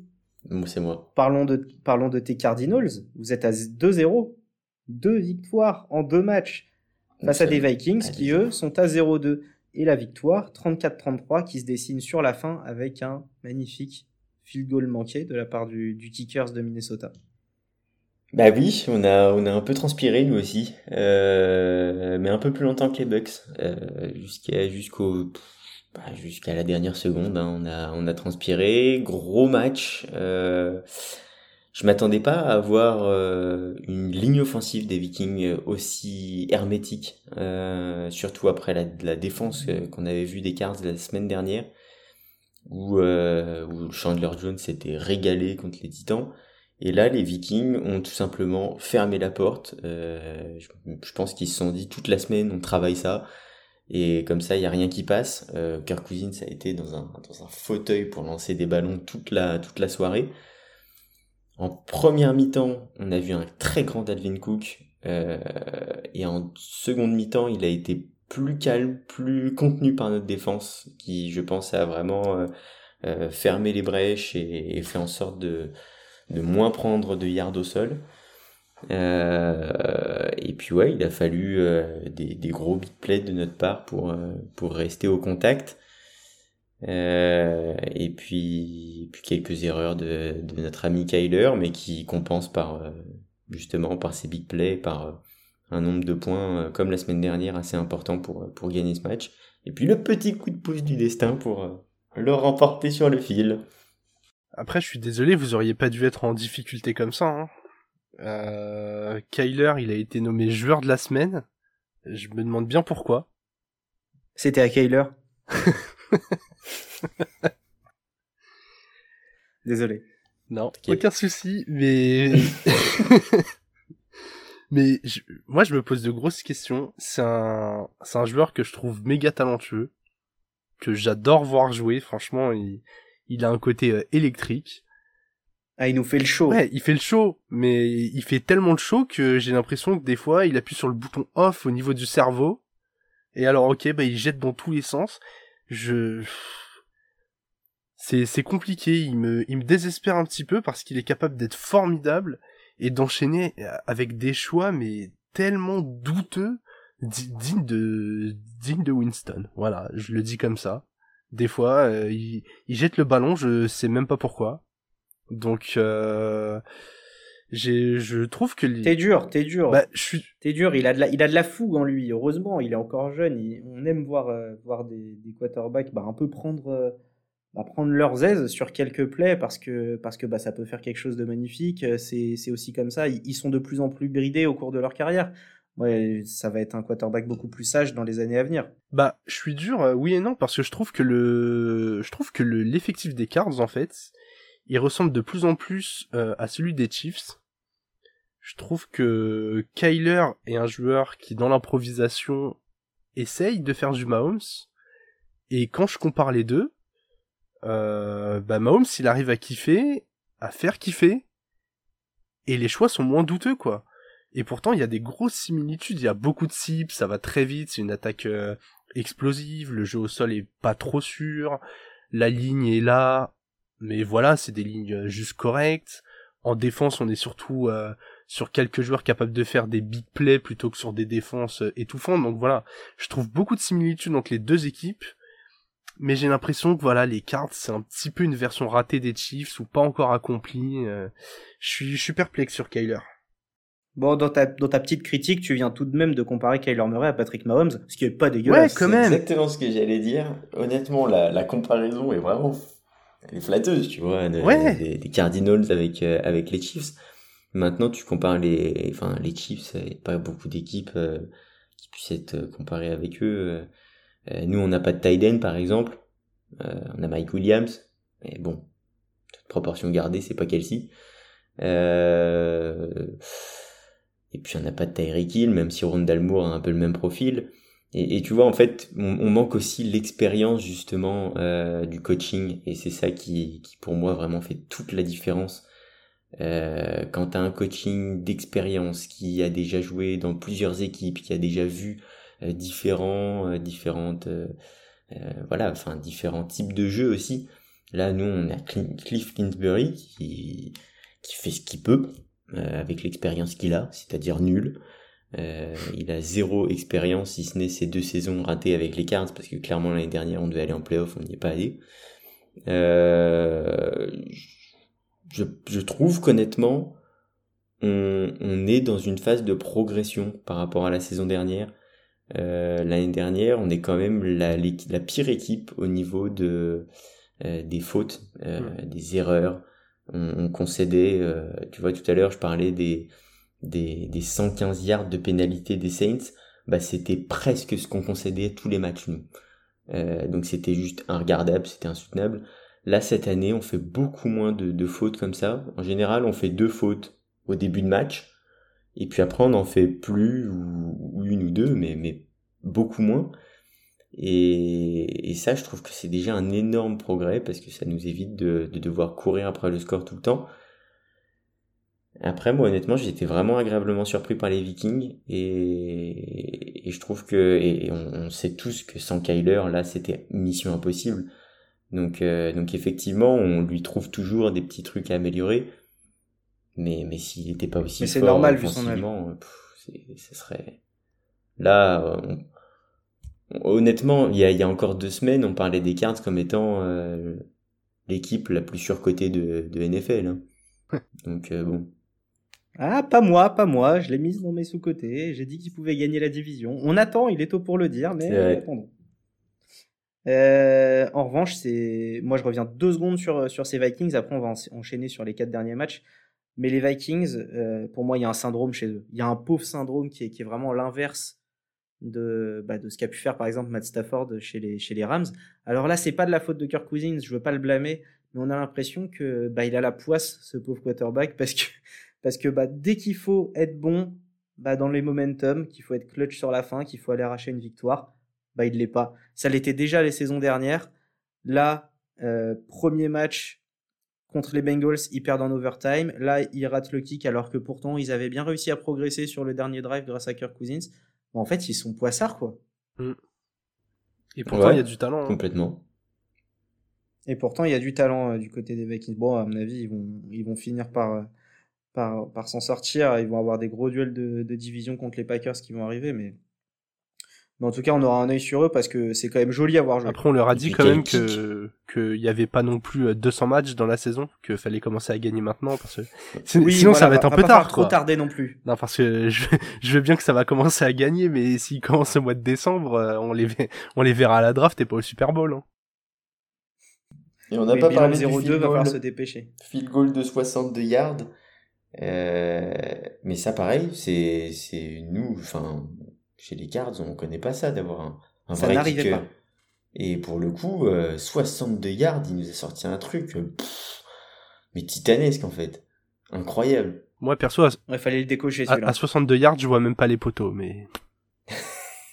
c'est moi. Parlons de, parlons de tes Cardinals. Vous êtes à 2-0. Deux victoires en deux matchs face à des Vikings qui, eux, sont à 0-2. Et la victoire, 34-33, qui se dessine sur la fin avec un magnifique field goal manqué de la part du, Kickers de Minnesota. Bah oui, on a, un peu transpiré nous aussi, euh, mais un peu plus longtemps que les Bucks, euh, bah, jusqu'à la dernière seconde, hein, on, a, on a transpiré, gros match. Euh, je m'attendais pas à avoir euh, une ligne offensive des Vikings aussi hermétique, euh, surtout après la, défense qu'on avait vue des Cards la semaine dernière, où, Chandler Jones s'était régalé contre les Titans. Et là, les Vikings ont tout simplement fermé la porte. je, pense qu'ils se sont dit toute la semaine, on travaille ça et comme ça il y a rien qui passe. Euh, Kirk Cousins a été dans un dans un fauteuil pour lancer des ballons toute la toute la soirée. En première mi-temps, on a vu un très grand Alvin Cook euh, et en seconde mi-temps, il a été plus calme, plus contenu par notre défense, qui je pense a vraiment euh, euh fermé les brèches et, et, fait en sorte de de moins prendre de yards au sol. Euh, et puis ouais, il a fallu euh, des, des, gros big plays de notre part pour, euh, pour rester au contact. Et puis, puis quelques erreurs de, de, notre ami Kyler, mais qui compense par justement par ses big plays, par un nombre de points comme la semaine dernière assez important pour, pour gagner ce match. Et puis le petit coup de pouce du destin pour le remporter sur le fil. Après, je suis désolé, vous auriez pas dû être en difficulté comme ça. Hein. Euh, Kyler, il a été nommé joueur de la semaine. Je me demande bien pourquoi. C'était à Kyler. (laughs) (laughs) Désolé. Non, aucun souci, mais (laughs) mais moi je me pose de grosses questions. C'est un c'est un joueur que je trouve méga talentueux, que j'adore voir jouer. Franchement, il il a un côté euh, électrique. Ah, il nous fait le show. Ouais, il fait le show, mais il fait tellement le show que j'ai l'impression que des fois, il appuie sur le bouton off au niveau du cerveau. Et alors, ok, bah, il jette dans tous les sens. Je... C'est, compliqué, il me, il me désespère un petit peu parce qu'il est capable d'être formidable et d'enchaîner avec des choix, mais tellement douteux, digne de, digne de Winston. Voilà, je le dis comme ça. Des fois, euh, il, jette le ballon, je sais même pas pourquoi. Donc, euh, je trouve que t'es dur, t'es dur. Bah, je suis. T'es dur. Il a de la, il a de la fougue en lui. Heureusement, il est encore jeune. on aime voir, euh, voir des, des quarterbacks, bah, un peu prendre, euh, bah, prendre leurs aises sur quelques plays parce que, parce que bah, ça peut faire quelque chose de magnifique. C'est, c'est aussi comme ça. Ils, sont de plus en plus bridés au cours de leur carrière. Ouais, ça va être un quarterback beaucoup plus sage dans les années à venir. Bah, je suis dur, oui et non, parce que je trouve que le, je trouve que le, l'effectif des Cards, en fait, il ressemble de plus en plus euh, à celui des Chiefs. Je trouve que Kyler est un joueur qui, dans l'improvisation, essaye de faire du Mahomes. Et quand je compare les deux, euh, bah Mahomes, il arrive à kiffer, à faire kiffer, et les choix sont moins douteux, quoi. Et pourtant, il y a des grosses similitudes, il y a beaucoup de cibles, ça va très vite, c'est une attaque euh, explosive, le jeu au sol est pas trop sûr, la ligne est là, mais voilà, c'est des lignes euh, juste correctes. En défense, on est surtout euh, sur quelques joueurs capables de faire des big plays plutôt que sur des défenses euh, étouffantes. Donc voilà, je trouve beaucoup de similitudes entre les deux équipes. Mais j'ai l'impression que voilà, les cartes, c'est un petit peu une version ratée des Chiefs ou pas encore accomplie. je suis, je suis perplexe sur Kyler. Bon, dans ta, dans ta petite critique, tu viens tout de même de comparer Kyler Murray à Patrick Mahomes, ce qui est pas dégueulasse. Ouais, quand même. exactement ce que j'allais dire. Honnêtement, la, la comparaison est vraiment elle est flatteuse, tu vois, des, Cardinals avec euh, avec les Chiefs. Maintenant, tu compares les, enfin les Chiefs, il n'y a pas beaucoup d'équipes euh, qui puissent être euh, comparées avec eux. nous, on n'a pas de Tyden, par exemple. on a Mike Williams, mais bon, toute proportion gardée, c'est pas Kelsey. Et puis on n'a pas de Tyreek Hill, même si Ron Dalmour a un peu le même profil. Et, tu vois, en fait, on, manque aussi l'expérience justement euh, du coaching, et c'est ça qui, qui, pour moi vraiment fait toute la différence. Euh, quand tu un coaching d'expérience qui a déjà joué dans plusieurs équipes, qui a déjà vu euh, différents, différentes, voilà, enfin différents types de jeux aussi. Là, nous, on a Cliff Kingsbury qui, qui fait ce qu'il peut avec l'expérience qu'il a, c'est-à-dire nul. Euh, il a zéro expérience, si ce n'est ces deux saisons ratées avec les Cards, parce que clairement l'année dernière on devait aller en playoff, on n'y est pas allé. Euh, je, je, trouve qu'honnêtement, on, on, est dans une phase de progression par rapport à la saison dernière. Euh, l'année dernière, on est quand même la, la pire équipe au niveau de des fautes, euh, des erreurs. On, on concédait, tu vois, tout à l'heure, je parlais des des, des 115 yards de pénalité des Saints, bah c'était presque ce qu'on concédait tous les matchs nous. Euh, donc c'était juste regardable c'était insoutenable. Là cette année on fait beaucoup moins de, de, fautes comme ça. En général on fait deux fautes au début de match et puis après on en fait plus ou, une ou deux mais, mais beaucoup moins. Et, et ça je trouve que c'est déjà un énorme progrès parce que ça nous évite de, de devoir courir après le score tout le temps après, moi, honnêtement, j'ai été vraiment agréablement surpris par les Vikings et, et je trouve que, et on, sait tous que sans Kyler, là, c'était mission impossible. Donc, euh, donc effectivement, on lui trouve toujours des petits trucs à améliorer. Mais, mais s'il n'était pas aussi Mais c'est fort normal, vu son c'est- ce serait... Là, on- on- honnêtement, il y a, il y a encore deux semaines, on parlait des Cards comme étant euh, l'équipe la plus surcotée de, de NFL. hein. Donc euh, bon, Ah, pas moi, pas moi. Je l'ai mise dans mes sous-côtés. J'ai dit qu'il pouvait gagner la division. On attend, il est tôt pour le dire, mais attendons. Euh, en revanche, c'est moi je reviens deux secondes sur, sur ces Vikings. Après, on va en- enchaîner sur les quatre derniers matchs. Mais les Vikings, euh, pour moi, il y a un syndrome chez eux. Il y a un pauvre syndrome qui est, qui est vraiment l'inverse de, bah, de ce qu'a pu faire par exemple Matt Stafford chez les, chez les Rams. Alors là, c'est pas de la faute de Kirk Cousins, je veux pas le blâmer, mais on a l'impression que bah, il a la poisse, ce pauvre quarterback, parce que, parce que bah, dès qu'il faut être bon bah, dans les momentum, qu'il faut être clutch sur la fin, qu'il faut aller arracher une victoire, bah, il l'est pas. Ça l'était déjà les saisons dernières. Là, euh, premier match contre les Bengals, ils perdent en overtime. Là, ils ratent le kick alors que pourtant, ils avaient bien réussi à progresser sur le dernier drive grâce à Kirk Cousins. Bon, en fait, ils sont poissards, quoi. Et pourtant, Ouais. il y a du talent. hein. complètement. Et pourtant, il y a du talent euh, du côté des Vikings. Bon, à mon avis, ils vont, ils vont finir par, euh, par, par s'en sortir. Ils vont avoir des gros duels de, de division contre les Packers qui vont arriver. Mais, mais en tout cas, on aura un œil sur eux parce que c'est quand même joli à voir jouer. Après, on leur a dit quand même que qu'il y avait pas non plus euh, 200 matchs dans la saison, qu'il fallait commencer à gagner maintenant parce que Oui, (laughs) sinon voilà, ça va être un peu pas tard. trop quoi. non plus. Non, parce que (laughs) je, je veux bien que ça va commencer à gagner, mais s'ils commencent au mois de décembre, euh, on les ver- on les verra à la draft et pas au Super Bowl. hein. Et on n'a pas parlé du 0-2, field va falloir se dépêcher. Field goal de 62 yards. Euh, mais ça, pareil, c'est, c'est nous, enfin, chez les Cards, on connaît pas ça d'avoir un, un Ça vrai n'arrivait kicker. pas. Et pour le coup, euh, 62 yards, il nous a sorti un truc, euh, pff, mais titanesque en fait. Incroyable. Moi, perso, à, Il fallait le décocher à, à 62 yards, je vois même pas les poteaux, mais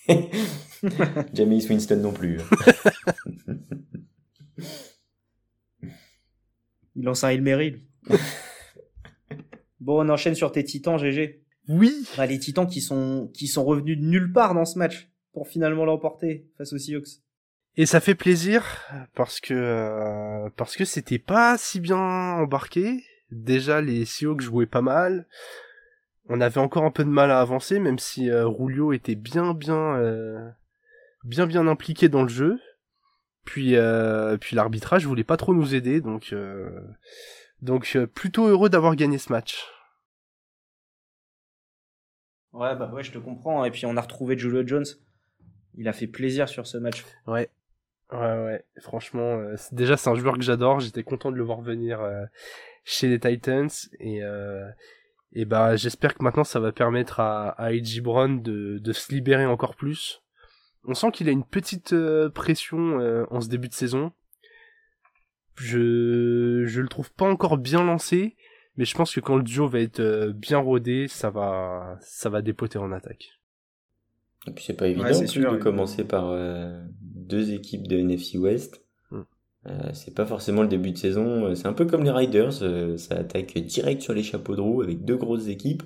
(laughs) Jamie Winston non plus. (laughs) Il lance un lui. (laughs) bon, on enchaîne sur tes titans, GG. oui. Bah, les titans qui sont, qui sont revenus de nulle part dans ce match pour finalement l'emporter face aux Seahawks. Et ça fait plaisir parce que euh, parce que c'était pas si bien embarqué. Déjà, les Seahawks jouaient pas mal. On avait encore un peu de mal à avancer, même si euh, Rulio était bien bien euh, bien bien impliqué dans le jeu. Puis euh, puis l'arbitrage voulait pas trop nous aider, donc euh, donc euh, plutôt heureux d'avoir gagné ce match. Ouais, bah ouais, je te comprends. Et puis on a retrouvé Julio Jones. Il a fait plaisir sur ce match. Ouais. Ouais, ouais. Franchement, euh, déjà, c'est un joueur que j'adore. J'étais content de le voir venir euh, chez les Titans. Et, euh, et bah, j'espère que maintenant, ça va permettre à, à A.J. Brown de, de se libérer encore plus. On sent qu'il a une petite pression en ce début de saison. Je, je le trouve pas encore bien lancé. Mais je pense que quand le duo va être euh, bien rodé, ça va, ça va dépoter en attaque. Et puis c'est pas évident plus sûr, de oui. commencer par euh, deux équipes de NFC West. Mm. Euh, c'est pas forcément le début de saison. C'est un peu comme les Riders. euh, ça attaque direct sur les chapeaux de roue avec deux grosses équipes.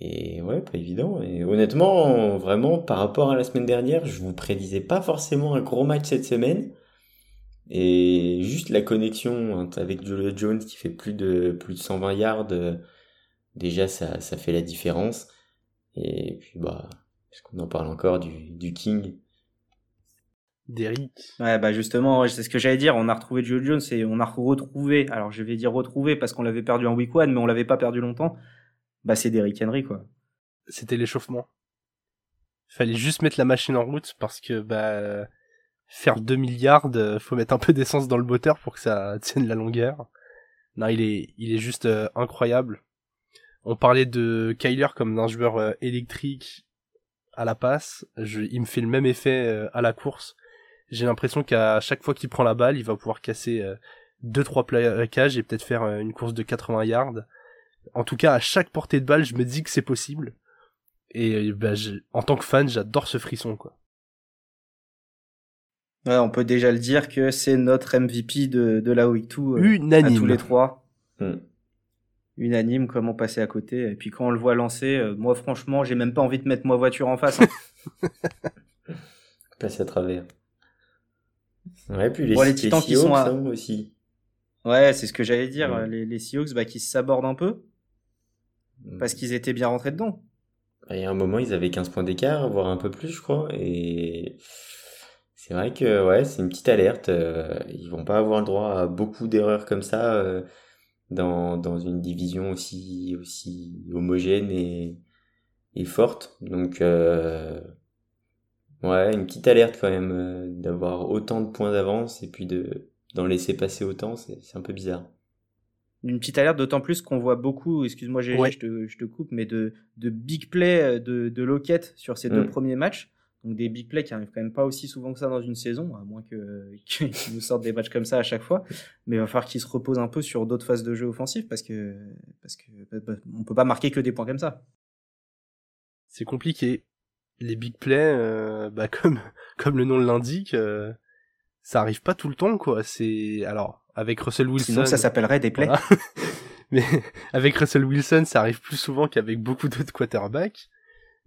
Et ouais, pas évident. Et honnêtement, vraiment, par rapport à la semaine dernière, je vous prédisais pas forcément un gros match cette semaine. Et juste la connexion hein, avec Julio Jones qui fait plus de plus de 120 yards, euh, déjà ça, ça fait la différence. Et puis bah, est-ce qu'on en parle encore du, du King? Derrick. Ouais, bah justement, c'est ce que j'allais dire. On a retrouvé Julio Jones et on a retrouvé. Alors je vais dire retrouvé parce qu'on l'avait perdu en week one, mais on l'avait pas perdu longtemps. Bah c'est Derrick Henry quoi. c'était l'échauffement. Fallait juste mettre la machine en route parce que bah faire 2 milliards, euh, faut mettre un peu d'essence dans le moteur pour que ça tienne la longueur. Non, il est il est juste euh, incroyable. On parlait de Kyler comme d'un joueur euh, électrique à la passe. Je, il me fait le même effet à la course. J'ai l'impression qu'à chaque fois qu'il prend la balle, il va pouvoir casser euh, deux trois plaquages et peut-être faire une course de 80 yards. En tout cas, à chaque portée de balle, je me dis que c'est possible. Et bah, en tant que fan, j'adore ce frisson, quoi. Ouais, on peut déjà le dire que c'est notre MVP de, de la week 2 euh, à Unanime. tous les trois. Hmm. Unanime, comment passer à côté. Et puis quand on le voit lancer, euh, moi franchement, j'ai même pas envie de mettre ma voiture en face. hein. (laughs) Passer à travers. Ouais, puis les, Bon, les les Titans qui sont à- aussi. Ouais, c'est ce que j'allais dire. Les, les Seahawks bah, qui s'abordent un peu parce qu'ils étaient bien rentrés dedans. Il y a un moment, ils avaient 15 points d'écart, voire un peu plus, je crois. Et c'est vrai que ouais, c'est une petite alerte. Euh, ils vont pas avoir le droit à beaucoup d'erreurs comme ça euh, dans, dans une division aussi, aussi homogène et, et forte. Donc, euh, ouais, une petite alerte quand même d'avoir autant de points d'avance et puis de d'en laisser passer autant, c'est un peu bizarre une petite alerte, d'autant plus qu'on voit beaucoup, excuse-moi je, te, je, te, coupe, mais de, de big play de, de Lockett sur ces deux mm. premiers matchs. Donc des big plays qui arrivent quand même pas aussi souvent que ça dans une saison, à moins (laughs) qu'ils nous sortent des matchs comme ça à chaque fois. Mais il va falloir qu'ils se reposent un peu sur d'autres phases de jeu offensif parce que parce que bah, bah, on peut pas marquer que des points comme ça. C'est compliqué. Les big plays, euh, bah (laughs) comme comme le nom l'indique, euh, ça arrive pas tout le temps quoi. C'est alors avec Russell Wilson. Sinon, ça s'appellerait des plays. (laughs) Mais avec Russell Wilson, ça arrive plus souvent qu'avec beaucoup d'autres quarterbacks.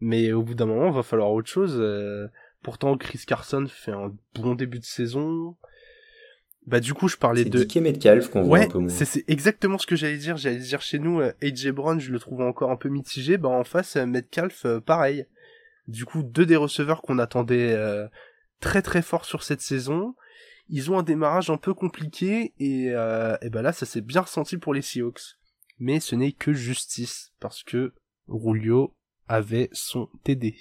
Mais au bout d'un moment, il va falloir autre chose. Euh, pourtant, Chris Carson fait un bon début de saison. Bah du coup, je parlais de Dick Metcalf qu'on voit un peu moins. C'est exactement ce que j'allais dire. J'allais dire chez nous, euh, AJ Brown, je le trouve encore un peu mitigé. Bah en face, euh, Metcalf, pareil. Du coup, deux des receveurs qu'on attendait très très fort sur cette saison ils ont un démarrage un peu compliqué et, euh, et ben là ça s'est bien ressenti pour les Seahawks. Mais ce n'est que justice parce que Rulio avait son TD.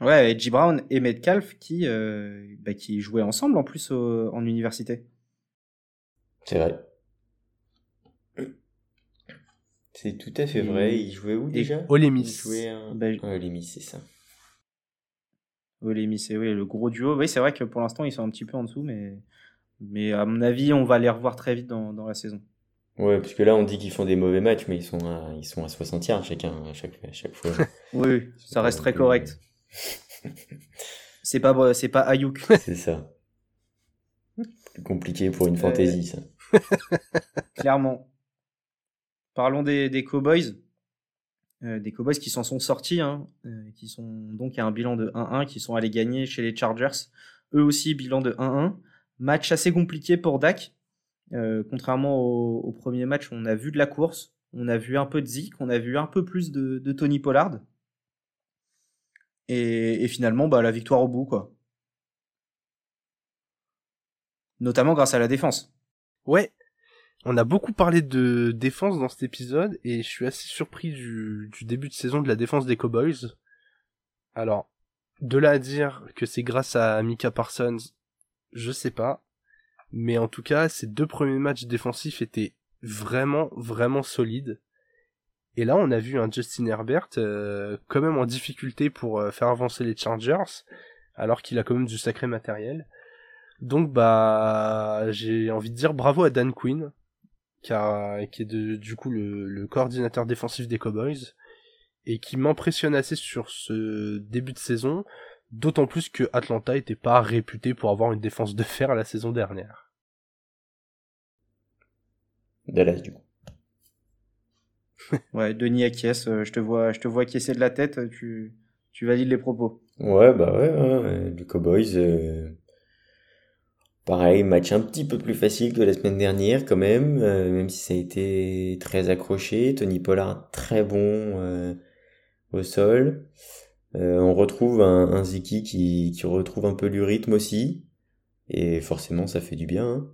Ouais, Edgy Brown et Metcalf qui, euh, bah, qui jouaient ensemble en plus en université. C'est vrai. C'est tout à fait vrai. Ils jouaient où déjà? Ole Miss. Ils jouaient un... Bah, c'est ça. Oui, c'est oui, le gros duo. Oui, c'est vrai que pour l'instant, ils sont un petit peu en dessous, mais, mais à mon avis, on va les revoir très vite dans, dans la saison. Ouais, parce que là, on dit qu'ils font des mauvais matchs, mais ils sont à, ils sont à 60 yards chacun, à chaque, à chaque fois. (laughs) oui, ça reste très correct. (laughs) c'est pas, c'est pas Ayuk. (laughs) c'est ça. Plus compliqué pour une fantaisie, ça. Clairement. Parlons des, des Cowboys. Euh, des Cowboys qui s'en sont sortis, hein, euh, qui sont donc à un bilan de 1-1, qui sont allés gagner chez les Chargers. Eux aussi, bilan de 1-1. Match assez compliqué pour Dak. Euh, contrairement au, premier match, on a vu de la course, on a vu un peu de Zeke, on a vu un peu plus de, Tony Pollard. Et, finalement, bah, la victoire au bout, quoi. Notamment grâce à la défense. Ouais, on a beaucoup parlé de défense dans cet épisode et je suis assez surpris du, début de saison de la défense des Cowboys. Alors, de là à dire que c'est grâce à Mika Parsons, je sais pas. Mais en tout cas, ces deux premiers matchs défensifs étaient vraiment, vraiment solides. Et là, on a vu un Justin Herbert euh, quand même en difficulté pour euh, faire avancer les Chargers, alors qu'il a quand même du sacré matériel. Donc bah j'ai envie de dire bravo à Dan Quinn qui, est du coup le, coordinateur défensif des Cowboys, et qui m'impressionne assez sur ce début de saison, d'autant plus que Atlanta n'était pas réputé pour avoir une défense de fer la saison dernière. Dallas du coup. (laughs) ouais, Denis acquiesce, euh, je te vois, je te vois acquiescer de la tête, tu, tu valides les propos. Ouais, bah ouais, les Cowboys, euh, Pareil, match un petit peu plus facile que la semaine dernière quand même, euh, même si ça a été très accroché. Tony Pollard très bon euh, au sol. Euh, on retrouve un, un Ziki qui, qui retrouve un peu du rythme aussi. Et forcément ça fait du bien. Hein.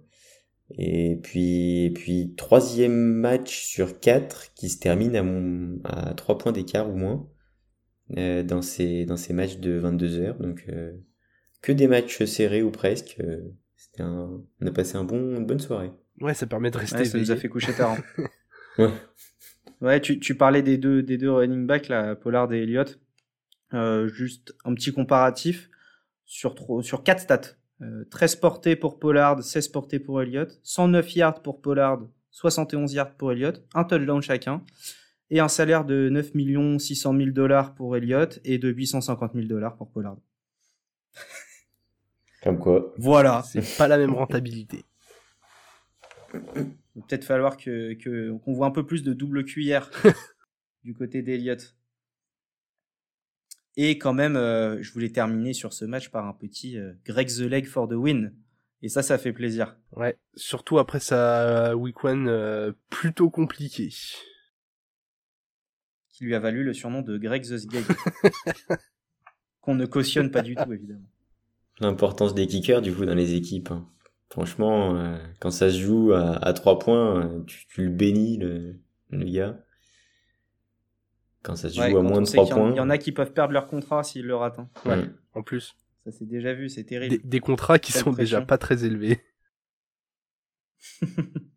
Et puis, et puis troisième match sur quatre qui se termine à, mon, à 3 points d'écart ou moins dans, ces, dans ces matchs de 22 heures. Donc que des matchs serrés ou presque on a passé un bon, une bonne soirée. Ouais, ça permet de rester. ça nous a fait coucher tard. Hein. (laughs) ouais. Ouais, tu, tu, parlais des deux, des deux running backs, là, Pollard et Elliott. Euh, juste un petit comparatif sur, sur 4 stats. 13 euh, portées pour Pollard, 16 portées pour Elliott, 109 yards pour Pollard, 71 yards pour Elliott, un touchdown chacun, et un salaire de 9 600 000 dollars pour Elliott et de 850 000 dollars pour Pollard. Comme quoi. Voilà. C'est pas la même rentabilité. Il peut-être falloir que qu'on voit un peu plus de double cuillère (laughs) du côté d'Eliott. Et quand même, euh, je voulais terminer sur ce match par un petit euh, Greg the Leg for the win. Et ça, ça fait plaisir. Ouais, surtout après sa week one euh, plutôt compliqué. Qui lui a valu le surnom de Greg the Sgay. (laughs) Qu'on ne cautionne pas du tout, évidemment. L'importance des kickers, du coup, dans les équipes. Hein. Franchement, euh, quand ça se joue à, trois points, euh, tu, le bénis, le, le, gars. Quand ça se joue à moins de trois points. Il y, en a qui peuvent perdre leur contrat s'ils le ratent. Hein. Ouais, en plus. Ça s'est déjà vu, c'est terrible. Des, contrats qui sont déjà pas très élevés. (laughs) (laughs)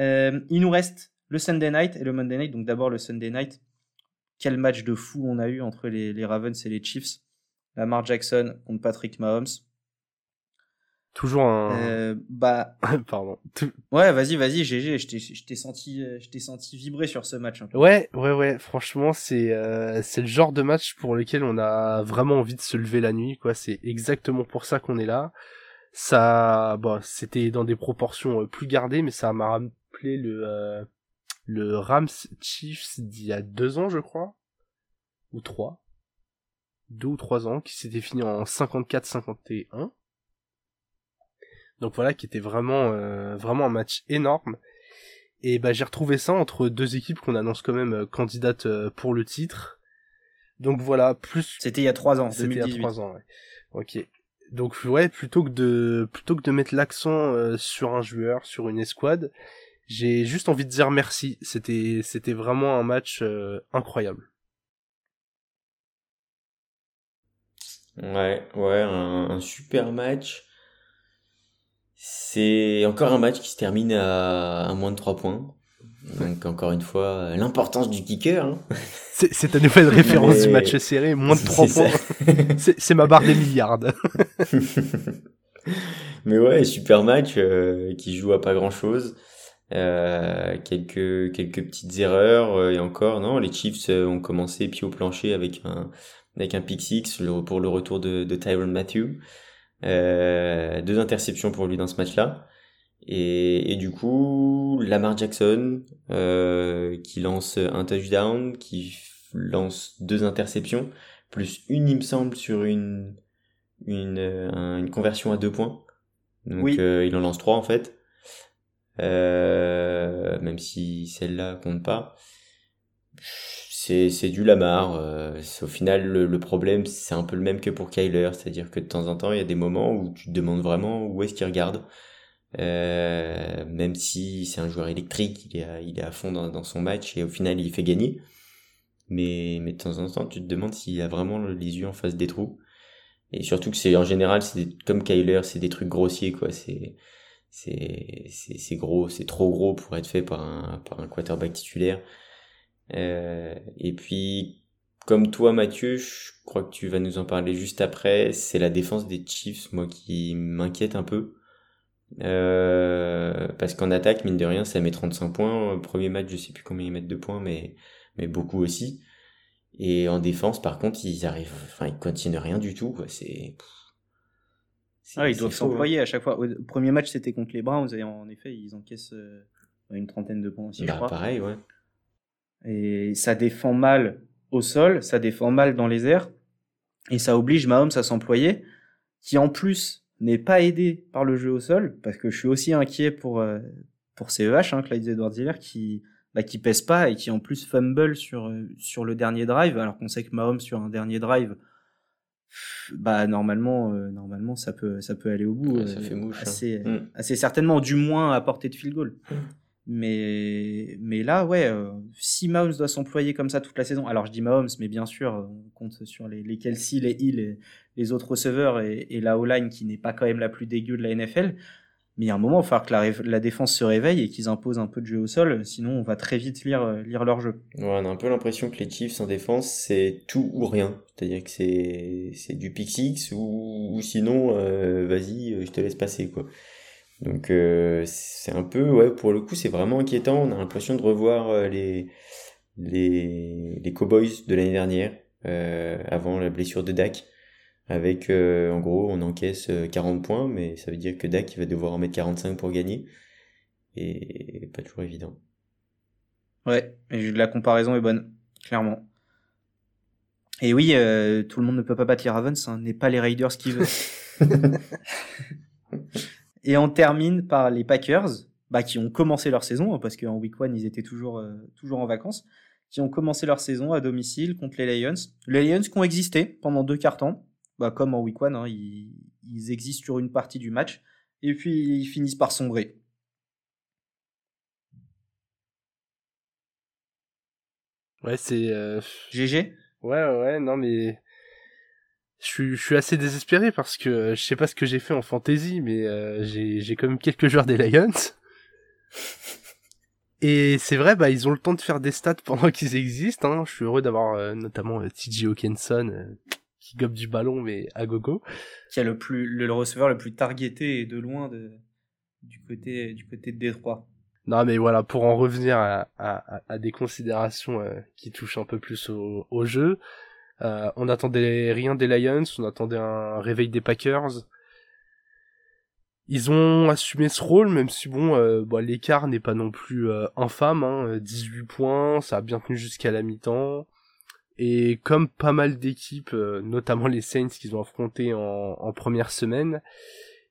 Euh, il nous reste le Sunday night et le Monday night. Donc d'abord le Sunday night. Quel match de fou on a eu entre les, les Ravens et les Chiefs. Lamar Jackson contre Patrick Mahomes. Toujours un. Euh, bah. (laughs) Pardon. Ouais, vas-y, vas-y, GG. Je t'ai senti, euh, je t'ai senti vibrer sur ce match. Ouais, ouais, ouais. Franchement, c'est euh, c'est le genre de match pour lequel on a vraiment envie de se lever la nuit. Quoi, c'est exactement pour ça qu'on est là. Ça, bon, c'était dans des proportions euh, plus gardées, mais ça m'a rappelé le le Rams Chiefs d'il y a deux ans, je crois, ou trois, deux ou trois ans, qui s'était fini en 54-51 donc voilà, qui était vraiment euh, vraiment un match énorme. Et bah j'ai retrouvé ça entre deux équipes qu'on annonce quand même euh, candidates euh, pour le titre. Donc voilà, plus. C'était il y a trois ans. C'était il y a trois ans. Ouais. Ok. Donc ouais, plutôt que de plutôt que de mettre l'accent sur un joueur, sur une escouade, j'ai juste envie de dire merci. C'était c'était vraiment un match incroyable. Ouais, ouais, un super match. C'est encore un match qui se termine à, moins de 3 points. Donc encore une fois, l'importance du kicker. Hein. (laughs) C'est ta nouvelle référence du match serré, moins de 3 points. (laughs) C'est ma barre des milliards. (laughs) Mais ouais, super match euh, qui joue à pas grand chose. Euh, quelques quelques petites erreurs euh, et encore non les Chiefs ont commencé pied au plancher avec un avec un pick six pour le retour de, de Tyron Matthew euh, deux interceptions pour lui dans ce match-là. Et, et, du coup, Lamar Jackson euh, qui lance un touchdown, qui lance deux interceptions, plus une, il me semble, sur une, une, euh, une conversion à deux points. Donc euh, il en lance trois en fait. Même si celle-là compte pas c'est du Lamar. Euh, au final, le, problème, c'est un peu le même que pour Kyler, c'est-à-dire que de temps en temps, il y a des moments où tu te demandes vraiment où est-ce qu'il regarde. Euh, même si c'est un joueur électrique, il est à, fond dans, son match et au final, il fait gagner. Mais, de temps en temps, tu te demandes s'il a vraiment les yeux en face des trous. Et surtout que c'est en général, c'est comme Kyler, c'est des trucs grossiers, quoi. C'est c'est gros, c'est trop gros pour être fait par un quarterback titulaire. Euh, et puis, comme toi, Mathieu, je crois que tu vas nous en parler juste après. C'est la défense des Chiefs, moi, qui m'inquiète un peu. Euh, parce qu'en attaque, mine de rien, ça met 35 points. Premier match, je sais plus combien ils mettent de points, mais, mais beaucoup aussi. Et en défense, par contre, ils arrivent, enfin, ils continuent rien du tout, quoi. C'est, ah, ils doivent hein. s'employer à chaque fois. Au premier match, c'était contre les Browns, et en effet, ils encaissent euh, une trentaine de points aussi, je bah, crois. Pareil, ouais. Et ça défend mal au sol, ça défend mal dans les airs, et ça oblige Mahomes à s'employer, qui en plus n'est pas aidé par le jeu au sol, parce que je suis aussi inquiet pour euh, pour CEH, hein, Clyde Edwards-Hiller, qui bah, qui pèse pas et qui en plus fumble sur euh, sur le dernier drive, alors qu'on sait que Mahomes sur un dernier drive, bah normalement euh, normalement ça peut ça peut aller au bout, ça fait mouche, hein. assez, mm. assez certainement, du moins à portée de field goal. Mais, mais là, ouais, euh, si Mahomes doit s'employer comme ça toute la saison, alors je dis Mahomes, mais bien sûr, on compte sur les, les Kelsey, les Hill, les autres receveurs et, la O-line qui n'est pas quand même la plus dégueu de la NFL. Mais il y a un moment, il va falloir que la, défense se réveille et qu'ils imposent un peu de jeu au sol, sinon on va très vite lire, lire leur jeu. On a un peu l'impression que les Chiefs en défense, c'est tout ou rien. C'est-à-dire que c'est, c'est du pick six ou, sinon, euh, vas-y, je te laisse passer, quoi. Donc euh, c'est un peu, ouais, pour le coup, c'est vraiment inquiétant. On a l'impression de revoir euh, les, les, les Cowboys de l'année dernière, euh, avant la blessure de Dak. Avec, en gros, on encaisse 40 points, mais ça veut dire que Dak il va devoir en mettre 45 pour gagner. Et pas toujours évident. Ouais, et la comparaison est bonne, clairement. Et oui, tout le monde ne peut pas battre les Ravens, hein, n'est pas les Raiders qui veulent. (laughs) et on termine par les Packers, bah, qui ont commencé leur saison, hein, parce qu'en week one ils étaient toujours, euh, toujours en vacances, qui ont commencé leur saison à domicile contre les Lions. Les Lions qui ont existé pendant deux quarts temps, bah, comme en week one, hein, ils, ils existent sur une partie du match, et puis ils finissent par sombrer. Ouais, c'est. Euh... GG Ouais, ouais, non, mais. Je suis, je suis assez désespéré parce que euh, je sais pas ce que j'ai fait en fantasy, mais euh, j'ai, quand même quelques joueurs des Lions. (laughs) Et c'est vrai, bah ils ont le temps de faire des stats pendant qu'ils existent. Hein. Je suis heureux d'avoir euh, notamment euh, TJ Hawkinson euh, qui gobe du ballon mais à gogo. Qui a le plus le, le receveur le plus targeté et de loin de, du côté du côté de Détroit. Non mais voilà, pour en revenir à, à, à des considérations qui touchent un peu plus au, au jeu, euh, on attendait rien des Lions, on attendait un réveil des Packers. Ils ont assumé ce rôle, même si bon, euh, l'écart n'est pas non plus euh, infâme, hein, 18 points, ça a bien tenu jusqu'à la mi-temps. Et comme pas mal d'équipes, euh, notamment les Saints qu'ils ont affrontés en, première semaine,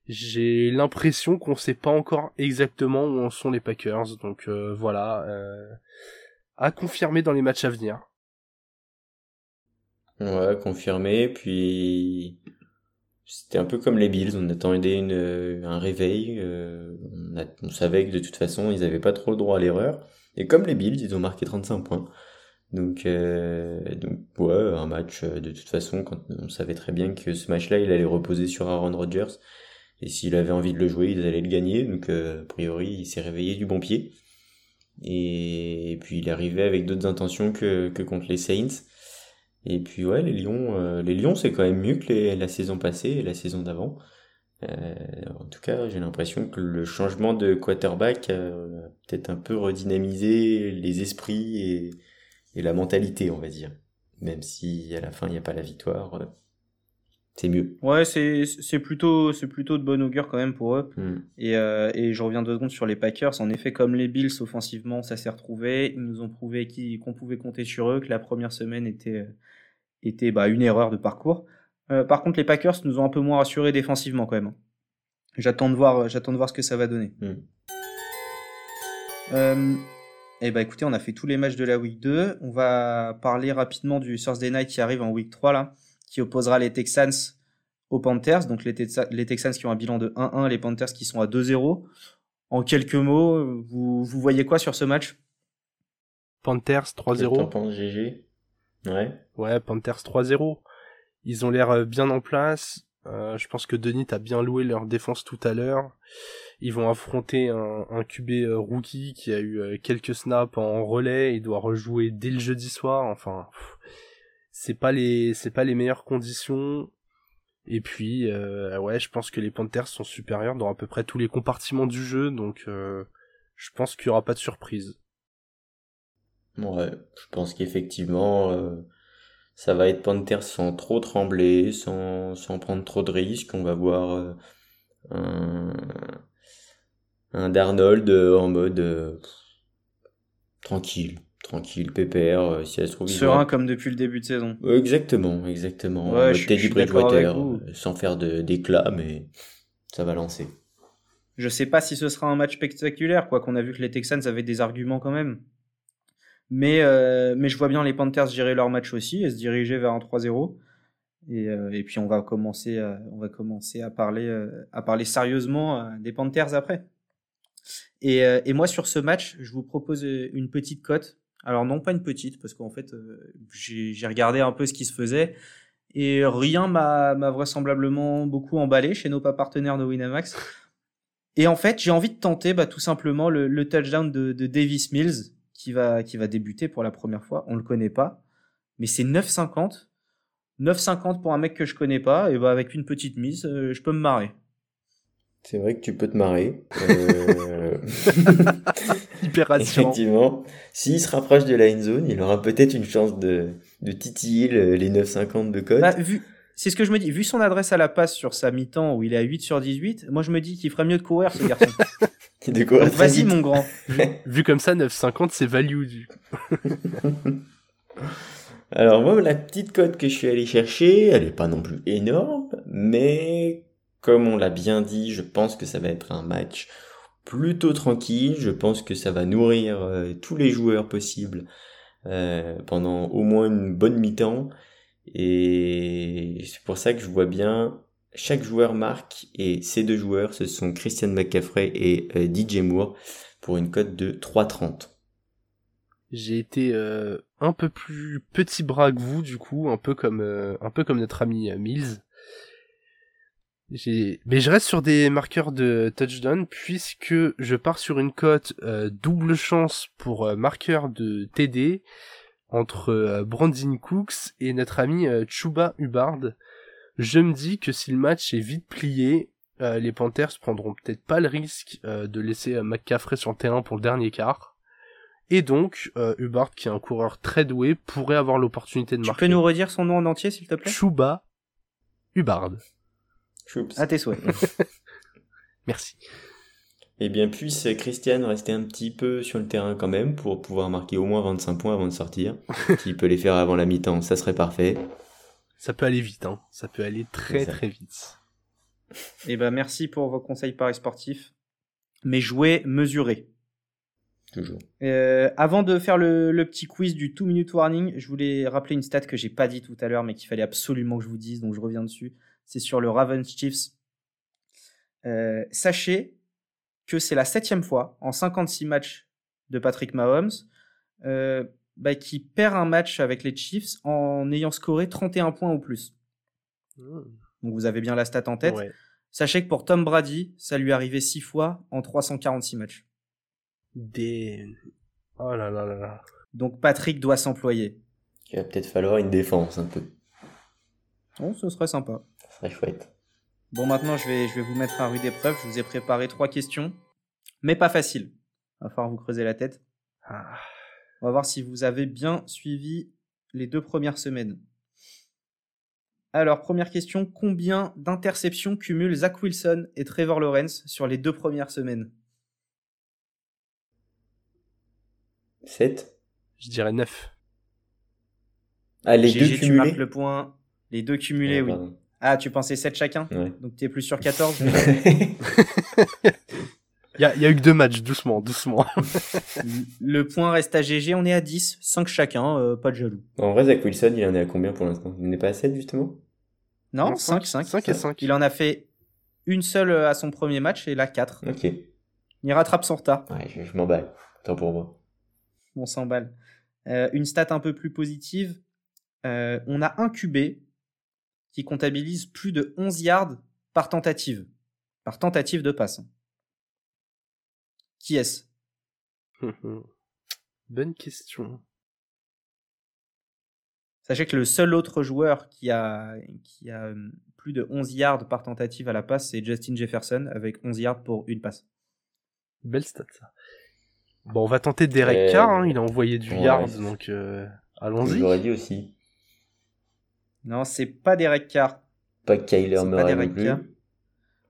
j'ai l'impression qu'on sait pas encore exactement où en sont les Packers. Donc euh, voilà, euh, à confirmer dans les matchs à venir. Ouais, confirmé. Puis c'était un peu comme les Bills. On attendait une, un réveil. Euh, on, savait que de toute façon, ils avaient pas trop le droit à l'erreur. Et comme les Bills, ils ont marqué 35 points. Donc, euh, donc ouais, un match euh, de toute façon, quand on savait très bien que ce match-là, il allait reposer sur Aaron Rodgers. Et s'il avait envie de le jouer, ils allaient le gagner. Donc, euh, a priori, il s'est réveillé du bon pied. Et, puis, il arrivé avec d'autres intentions que, que contre les Saints. Et puis, ouais, les Lions, euh, les Lions, c'est quand même mieux que les- la saison passée et la saison d'avant. Euh, en tout cas, j'ai l'impression que le changement de quarterback a peut-être un peu redynamisé les esprits et, et la mentalité, on va dire. Même si à la fin, il n'y a pas la victoire, euh, c'est mieux. Ouais, c'est c'est plutôt c'est plutôt de bon augure quand même pour eux. Hmm. Et, et je reviens deux secondes sur les Packers. En effet, comme les Bills offensivement, ça s'est retrouvé. Ils nous ont prouvé qu'on pouvait compter sur eux, que la première semaine était était bah, une erreur de parcours. Euh, par contre, les Packers nous ont un peu moins rassurés défensivement quand même. hein. J'attends de voir j'attends de voir ce que ça va donner. Hmm. Euh, eh ben écoutez, on a fait tous les matchs de la week 2. On va parler rapidement du Thursday night qui arrive en week 3 là, qui opposera les Texans aux Panthers. Donc les, Texa- les Texans qui ont un bilan de 1-1, les Panthers qui sont à 2-0. En quelques mots, vous, vous voyez quoi sur ce match? Panthers Qu'est-ce que t'en 3-0. penses, GG? Ouais. Ouais, Panthers 3-0. Ils ont l'air euh, bien en place. Euh, je pense que Denis a bien loué leur défense tout à l'heure. Ils vont affronter un, QB euh, rookie qui a eu quelques snaps en relais. Il doit rejouer dès le jeudi soir. Enfin, c'est pas les c'est pas les meilleures conditions. Et puis, ouais, je pense que les Panthers sont supérieurs dans à peu près tous les compartiments du jeu. Donc, je pense qu'il y aura pas de surprise. Ouais, je pense qu'effectivement, euh, ça va être Panthers sans trop trembler, sans, sans prendre trop de risques. On va voir euh, un, un Darnold euh, en mode tranquille, tranquille, pépère. si elle se trouve, Serein va- comme depuis le début de saison. Exactement, exactement. En Ouais, je Teddy Bridgewater, sans faire d'éclat, mais ça va lancer. Je sais pas si ce sera un match spectaculaire, quoi qu'on a vu que les Texans avaient des arguments quand même. Mais, euh, mais je vois bien les Panthers gérer leur match aussi et se diriger vers un 3-0. Et, euh, et puis on va commencer, à, on va commencer à parler, euh, à parler sérieusement euh, des Panthers après. Et, euh, et moi sur ce match, je vous propose euh, une petite cote. Alors non pas une petite, parce qu'en fait euh, j'ai regardé un peu ce qui se faisait et rien m'a m'a vraisemblablement beaucoup emballé chez nos pas partenaires de Winamax. Et en fait, j'ai envie de tenter bah, tout simplement le, le touchdown de, de Davis Mills qui va, qui va débuter pour la première fois. On le connaît pas, mais c'est 9,50. 9,50 pour un mec que je connais pas, et bah avec une petite mise, euh, je peux me marrer. C'est vrai que tu peux te marrer. Euh, (laughs) (laughs) Hyper rassurant. Effectivement, s'il se rapproche de la end zone, il aura peut-être une chance de, de titiller le- les 9,50 de code. Bah, vu, c'est ce que je me dis. Vu son adresse à la passe sur sa mi-temps où il est à 8 sur 18, moi je me dis qu'il ferait mieux de courir ce garçon. (laughs) de quoi Donc vas-y mon grand. (laughs) Vu comme ça, 9,50 c'est value du. (laughs) Alors moi, la petite cote que je suis allé chercher, elle est pas non plus énorme, mais comme on l'a bien dit, je pense que ça va être un match plutôt tranquille. Je pense que ça va nourrir euh, tous les joueurs possibles euh, pendant au moins une bonne mi-temps. Et c'est pour ça que je vois bien chaque joueur marque et ces deux joueurs, ce sont Christian McCaffrey et euh, DJ Moore pour une cote de 3,30. J'ai été euh, un peu plus petit bras que vous du coup, un peu comme euh, un peu comme notre ami Mills. Mais je reste sur des marqueurs de touchdown puisque je pars sur une cote double chance pour marqueur de TD entre Brandon Cooks et notre ami Chuba Hubbard. Je me dis que si le match est vite plié, euh, les Panthers prendront peut-être pas le risque euh, de laisser euh, McCaffrey sur le terrain pour le dernier quart. Et donc, Hubbard, qui est un coureur très doué, pourrait avoir l'opportunité de marquer. Tu peux nous redire son nom en entier, s'il te plaît? Chuba Hubbard. À tes souhaits. (laughs) Merci. Eh bien, puisse Christian rester un petit peu sur le terrain quand même pour pouvoir marquer au moins 25 points avant de sortir. (laughs) S'il peut les faire avant la mi-temps, ça serait parfait. Ça peut aller vite, hein. Ça peut aller très très vite. Eh ben, merci pour vos conseils paris sportifs. Mais jouez mesuré. Toujours. Euh, avant de faire le, petit quiz du 2 minute warning, je voulais rappeler une stat que j'ai pas dit tout à l'heure, mais qu'il fallait absolument que je vous dise, donc je reviens dessus. C'est sur le Ravens Chiefs. Euh, sachez que c'est la septième fois en 56 matchs de Patrick Mahomes euh, bah, qui perd un match avec les Chiefs en ayant scoré 31 points ou plus. Hmm. Donc vous avez bien la stat en tête. Sachez que pour Tom Brady, ça lui est arrivé 6 fois en 346 matchs. Des... Oh là là là là. Donc Patrick doit s'employer. Il va peut-être falloir une défense un peu. Bon, ce serait sympa. Ça serait chouette. Bon, maintenant, je vais, je vais vous mettre à rude épreuve. Je vous ai préparé trois questions, mais pas facile. Il va falloir vous creuser la tête. Ah. On va voir si vous avez bien suivi les deux premières semaines. Alors, première question, combien d'interceptions cumulent Zach Wilson et Trevor Lawrence sur les deux premières semaines? 7 Je dirais 9. Ah, les deux cumulés? le point. Les deux cumulés, oui. Ah, tu pensais 7 chacun Donc tu es plus sur 14 Il y a, eu que deux matchs, doucement, doucement. (laughs) le point reste à GG, on est à 10, 5 chacun, euh, pas de jaloux. En vrai, Zach Wilson, il en est à combien pour l'instant? Il n'est pas à 7 justement? Non, 5, 5, 5 et 5. Il en a fait une seule euh, à son premier match et là 4. Ok. Il rattrape son retard. Ouais, je, m'emballe. Tant pour moi. On s'emballe. Euh, une stat un peu plus positive. on a un QB qui comptabilise plus de 11 yards par tentative. Par tentative de passe. Qui est-ce? (laughs) Bonne question. Sachez que le seul autre joueur qui a, qui a euh, plus de 11 yards par tentative à la passe, c'est Justin Jefferson avec 11 yards pour une passe. Belle stat ça. Bon, on va tenter Derek Carr, hein, il a envoyé du yard, donc euh, allons-y. J'aurais dit aussi. Non, c'est pas Derek Carr. Pas Kyler Murray non plus.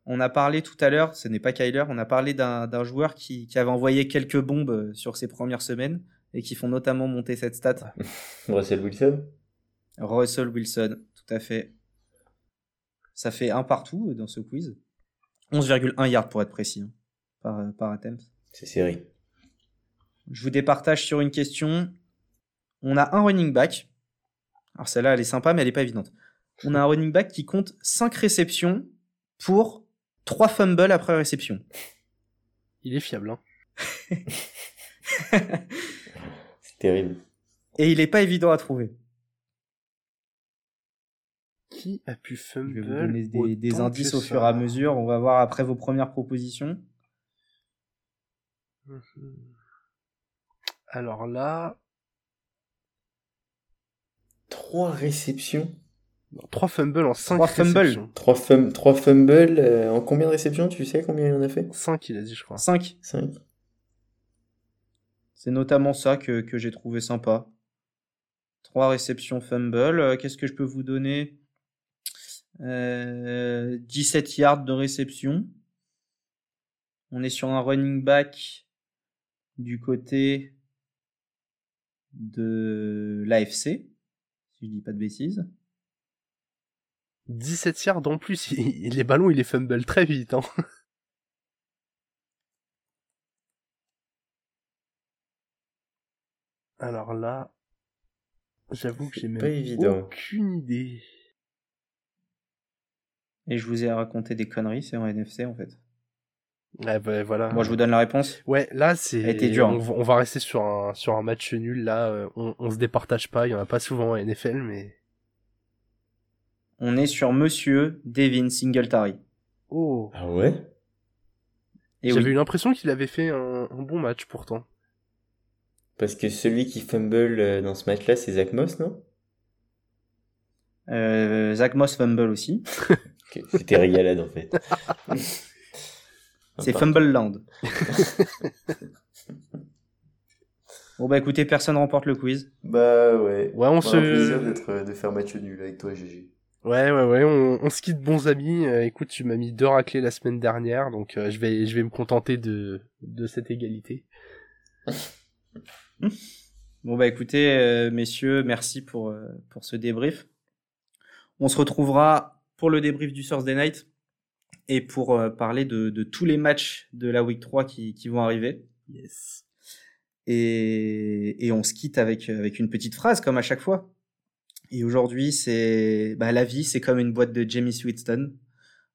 On a parlé tout à l'heure, ce n'est pas Kyler, on a parlé d'un joueur qui, avait envoyé quelques bombes euh, sur ses premières semaines et qui font notamment monter cette stat. (laughs) Russell Wilson? Russell Wilson, tout à fait. Ça fait un partout euh, dans ce quiz. 11,1 yards pour être précis, hein, par, euh, par attempt. C'est série. Je vous départage sur une question. On a un running back. Alors celle-là, elle est sympa, mais elle n'est pas évidente. On a un running back qui compte 5 réceptions pour 3 fumbles après réception. Il est fiable, hein. (laughs) C'est terrible. Et il est pas évident à trouver. Qui a pu fumble Je vais vous donner des, indices au fur et à mesure. On va voir après vos premières propositions. Mhm. Alors là. Trois réceptions 3 fumbles en 5 réceptions. 3 fumbles. 3 fumbles euh, en combien de réceptions Tu sais combien il en a fait? 5, il a dit, je crois. 5. 5. C'est notamment ça que, que j'ai trouvé sympa. 3 réceptions fumble. Euh, qu'est-ce que je peux vous donner? Euh, 17 yards de réception. On est sur un running back du côté de l'AFC. Si je dis pas de bêtises. 17 yards en plus, (laughs) les ballons il les fumble très vite. Hein. Alors là, j'avoue que j'ai même évident. aucune idée. Et je vous ai raconté des conneries, c'est en NFC en fait. Ouais, bah, voilà. Moi je vous donne la réponse. Ouais, là c'est. Dure, On, hein. va- on va rester sur un sur un match nul. Là, euh, on, on se départage pas. Il y en a pas souvent en NFL, mais. On est sur Monsieur Devin Singletary. Oh. Ah ouais? J'avais oui, eu l'impression qu'il avait fait un, un bon match pourtant. Parce que celui qui fumble euh, dans ce match-là, c'est Zach Moss, non? Euh, Zach Moss fumble aussi. (laughs) C'était régalade en fait. (laughs) C'est Fumble Land. (laughs) bon bah écoutez, personne remporte le quiz. Bah ouais. Ouais, on se. un plaisir d'être, de faire match nul avec toi, GG. Ouais, ouais, ouais, on, on se quitte bons amis. Euh, écoute, tu m'as mis deux raclés la semaine dernière, donc euh, je vais, je vais me contenter de, de cette égalité. (laughs) Bon bah écoutez, euh, messieurs, merci pour, euh, pour ce débrief. On se retrouvera pour le débrief du Thursday Night et pour euh, parler de, de tous les matchs de la Week 3 qui, qui vont arriver. Yes. Et, et on se quitte avec, avec une petite phrase, comme à chaque fois. Et aujourd'hui, c'est bah, la vie, c'est comme une boîte de Jamie Sweetston.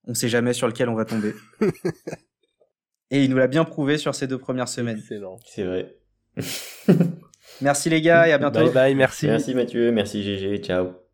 On sait jamais sur lequel on va tomber. (laughs) et il nous l'a bien prouvé sur ces deux premières semaines. Excellent. C'est vrai. (laughs) Merci les gars et à bientôt. Bye bye, merci. Merci Mathieu, merci GG, ciao.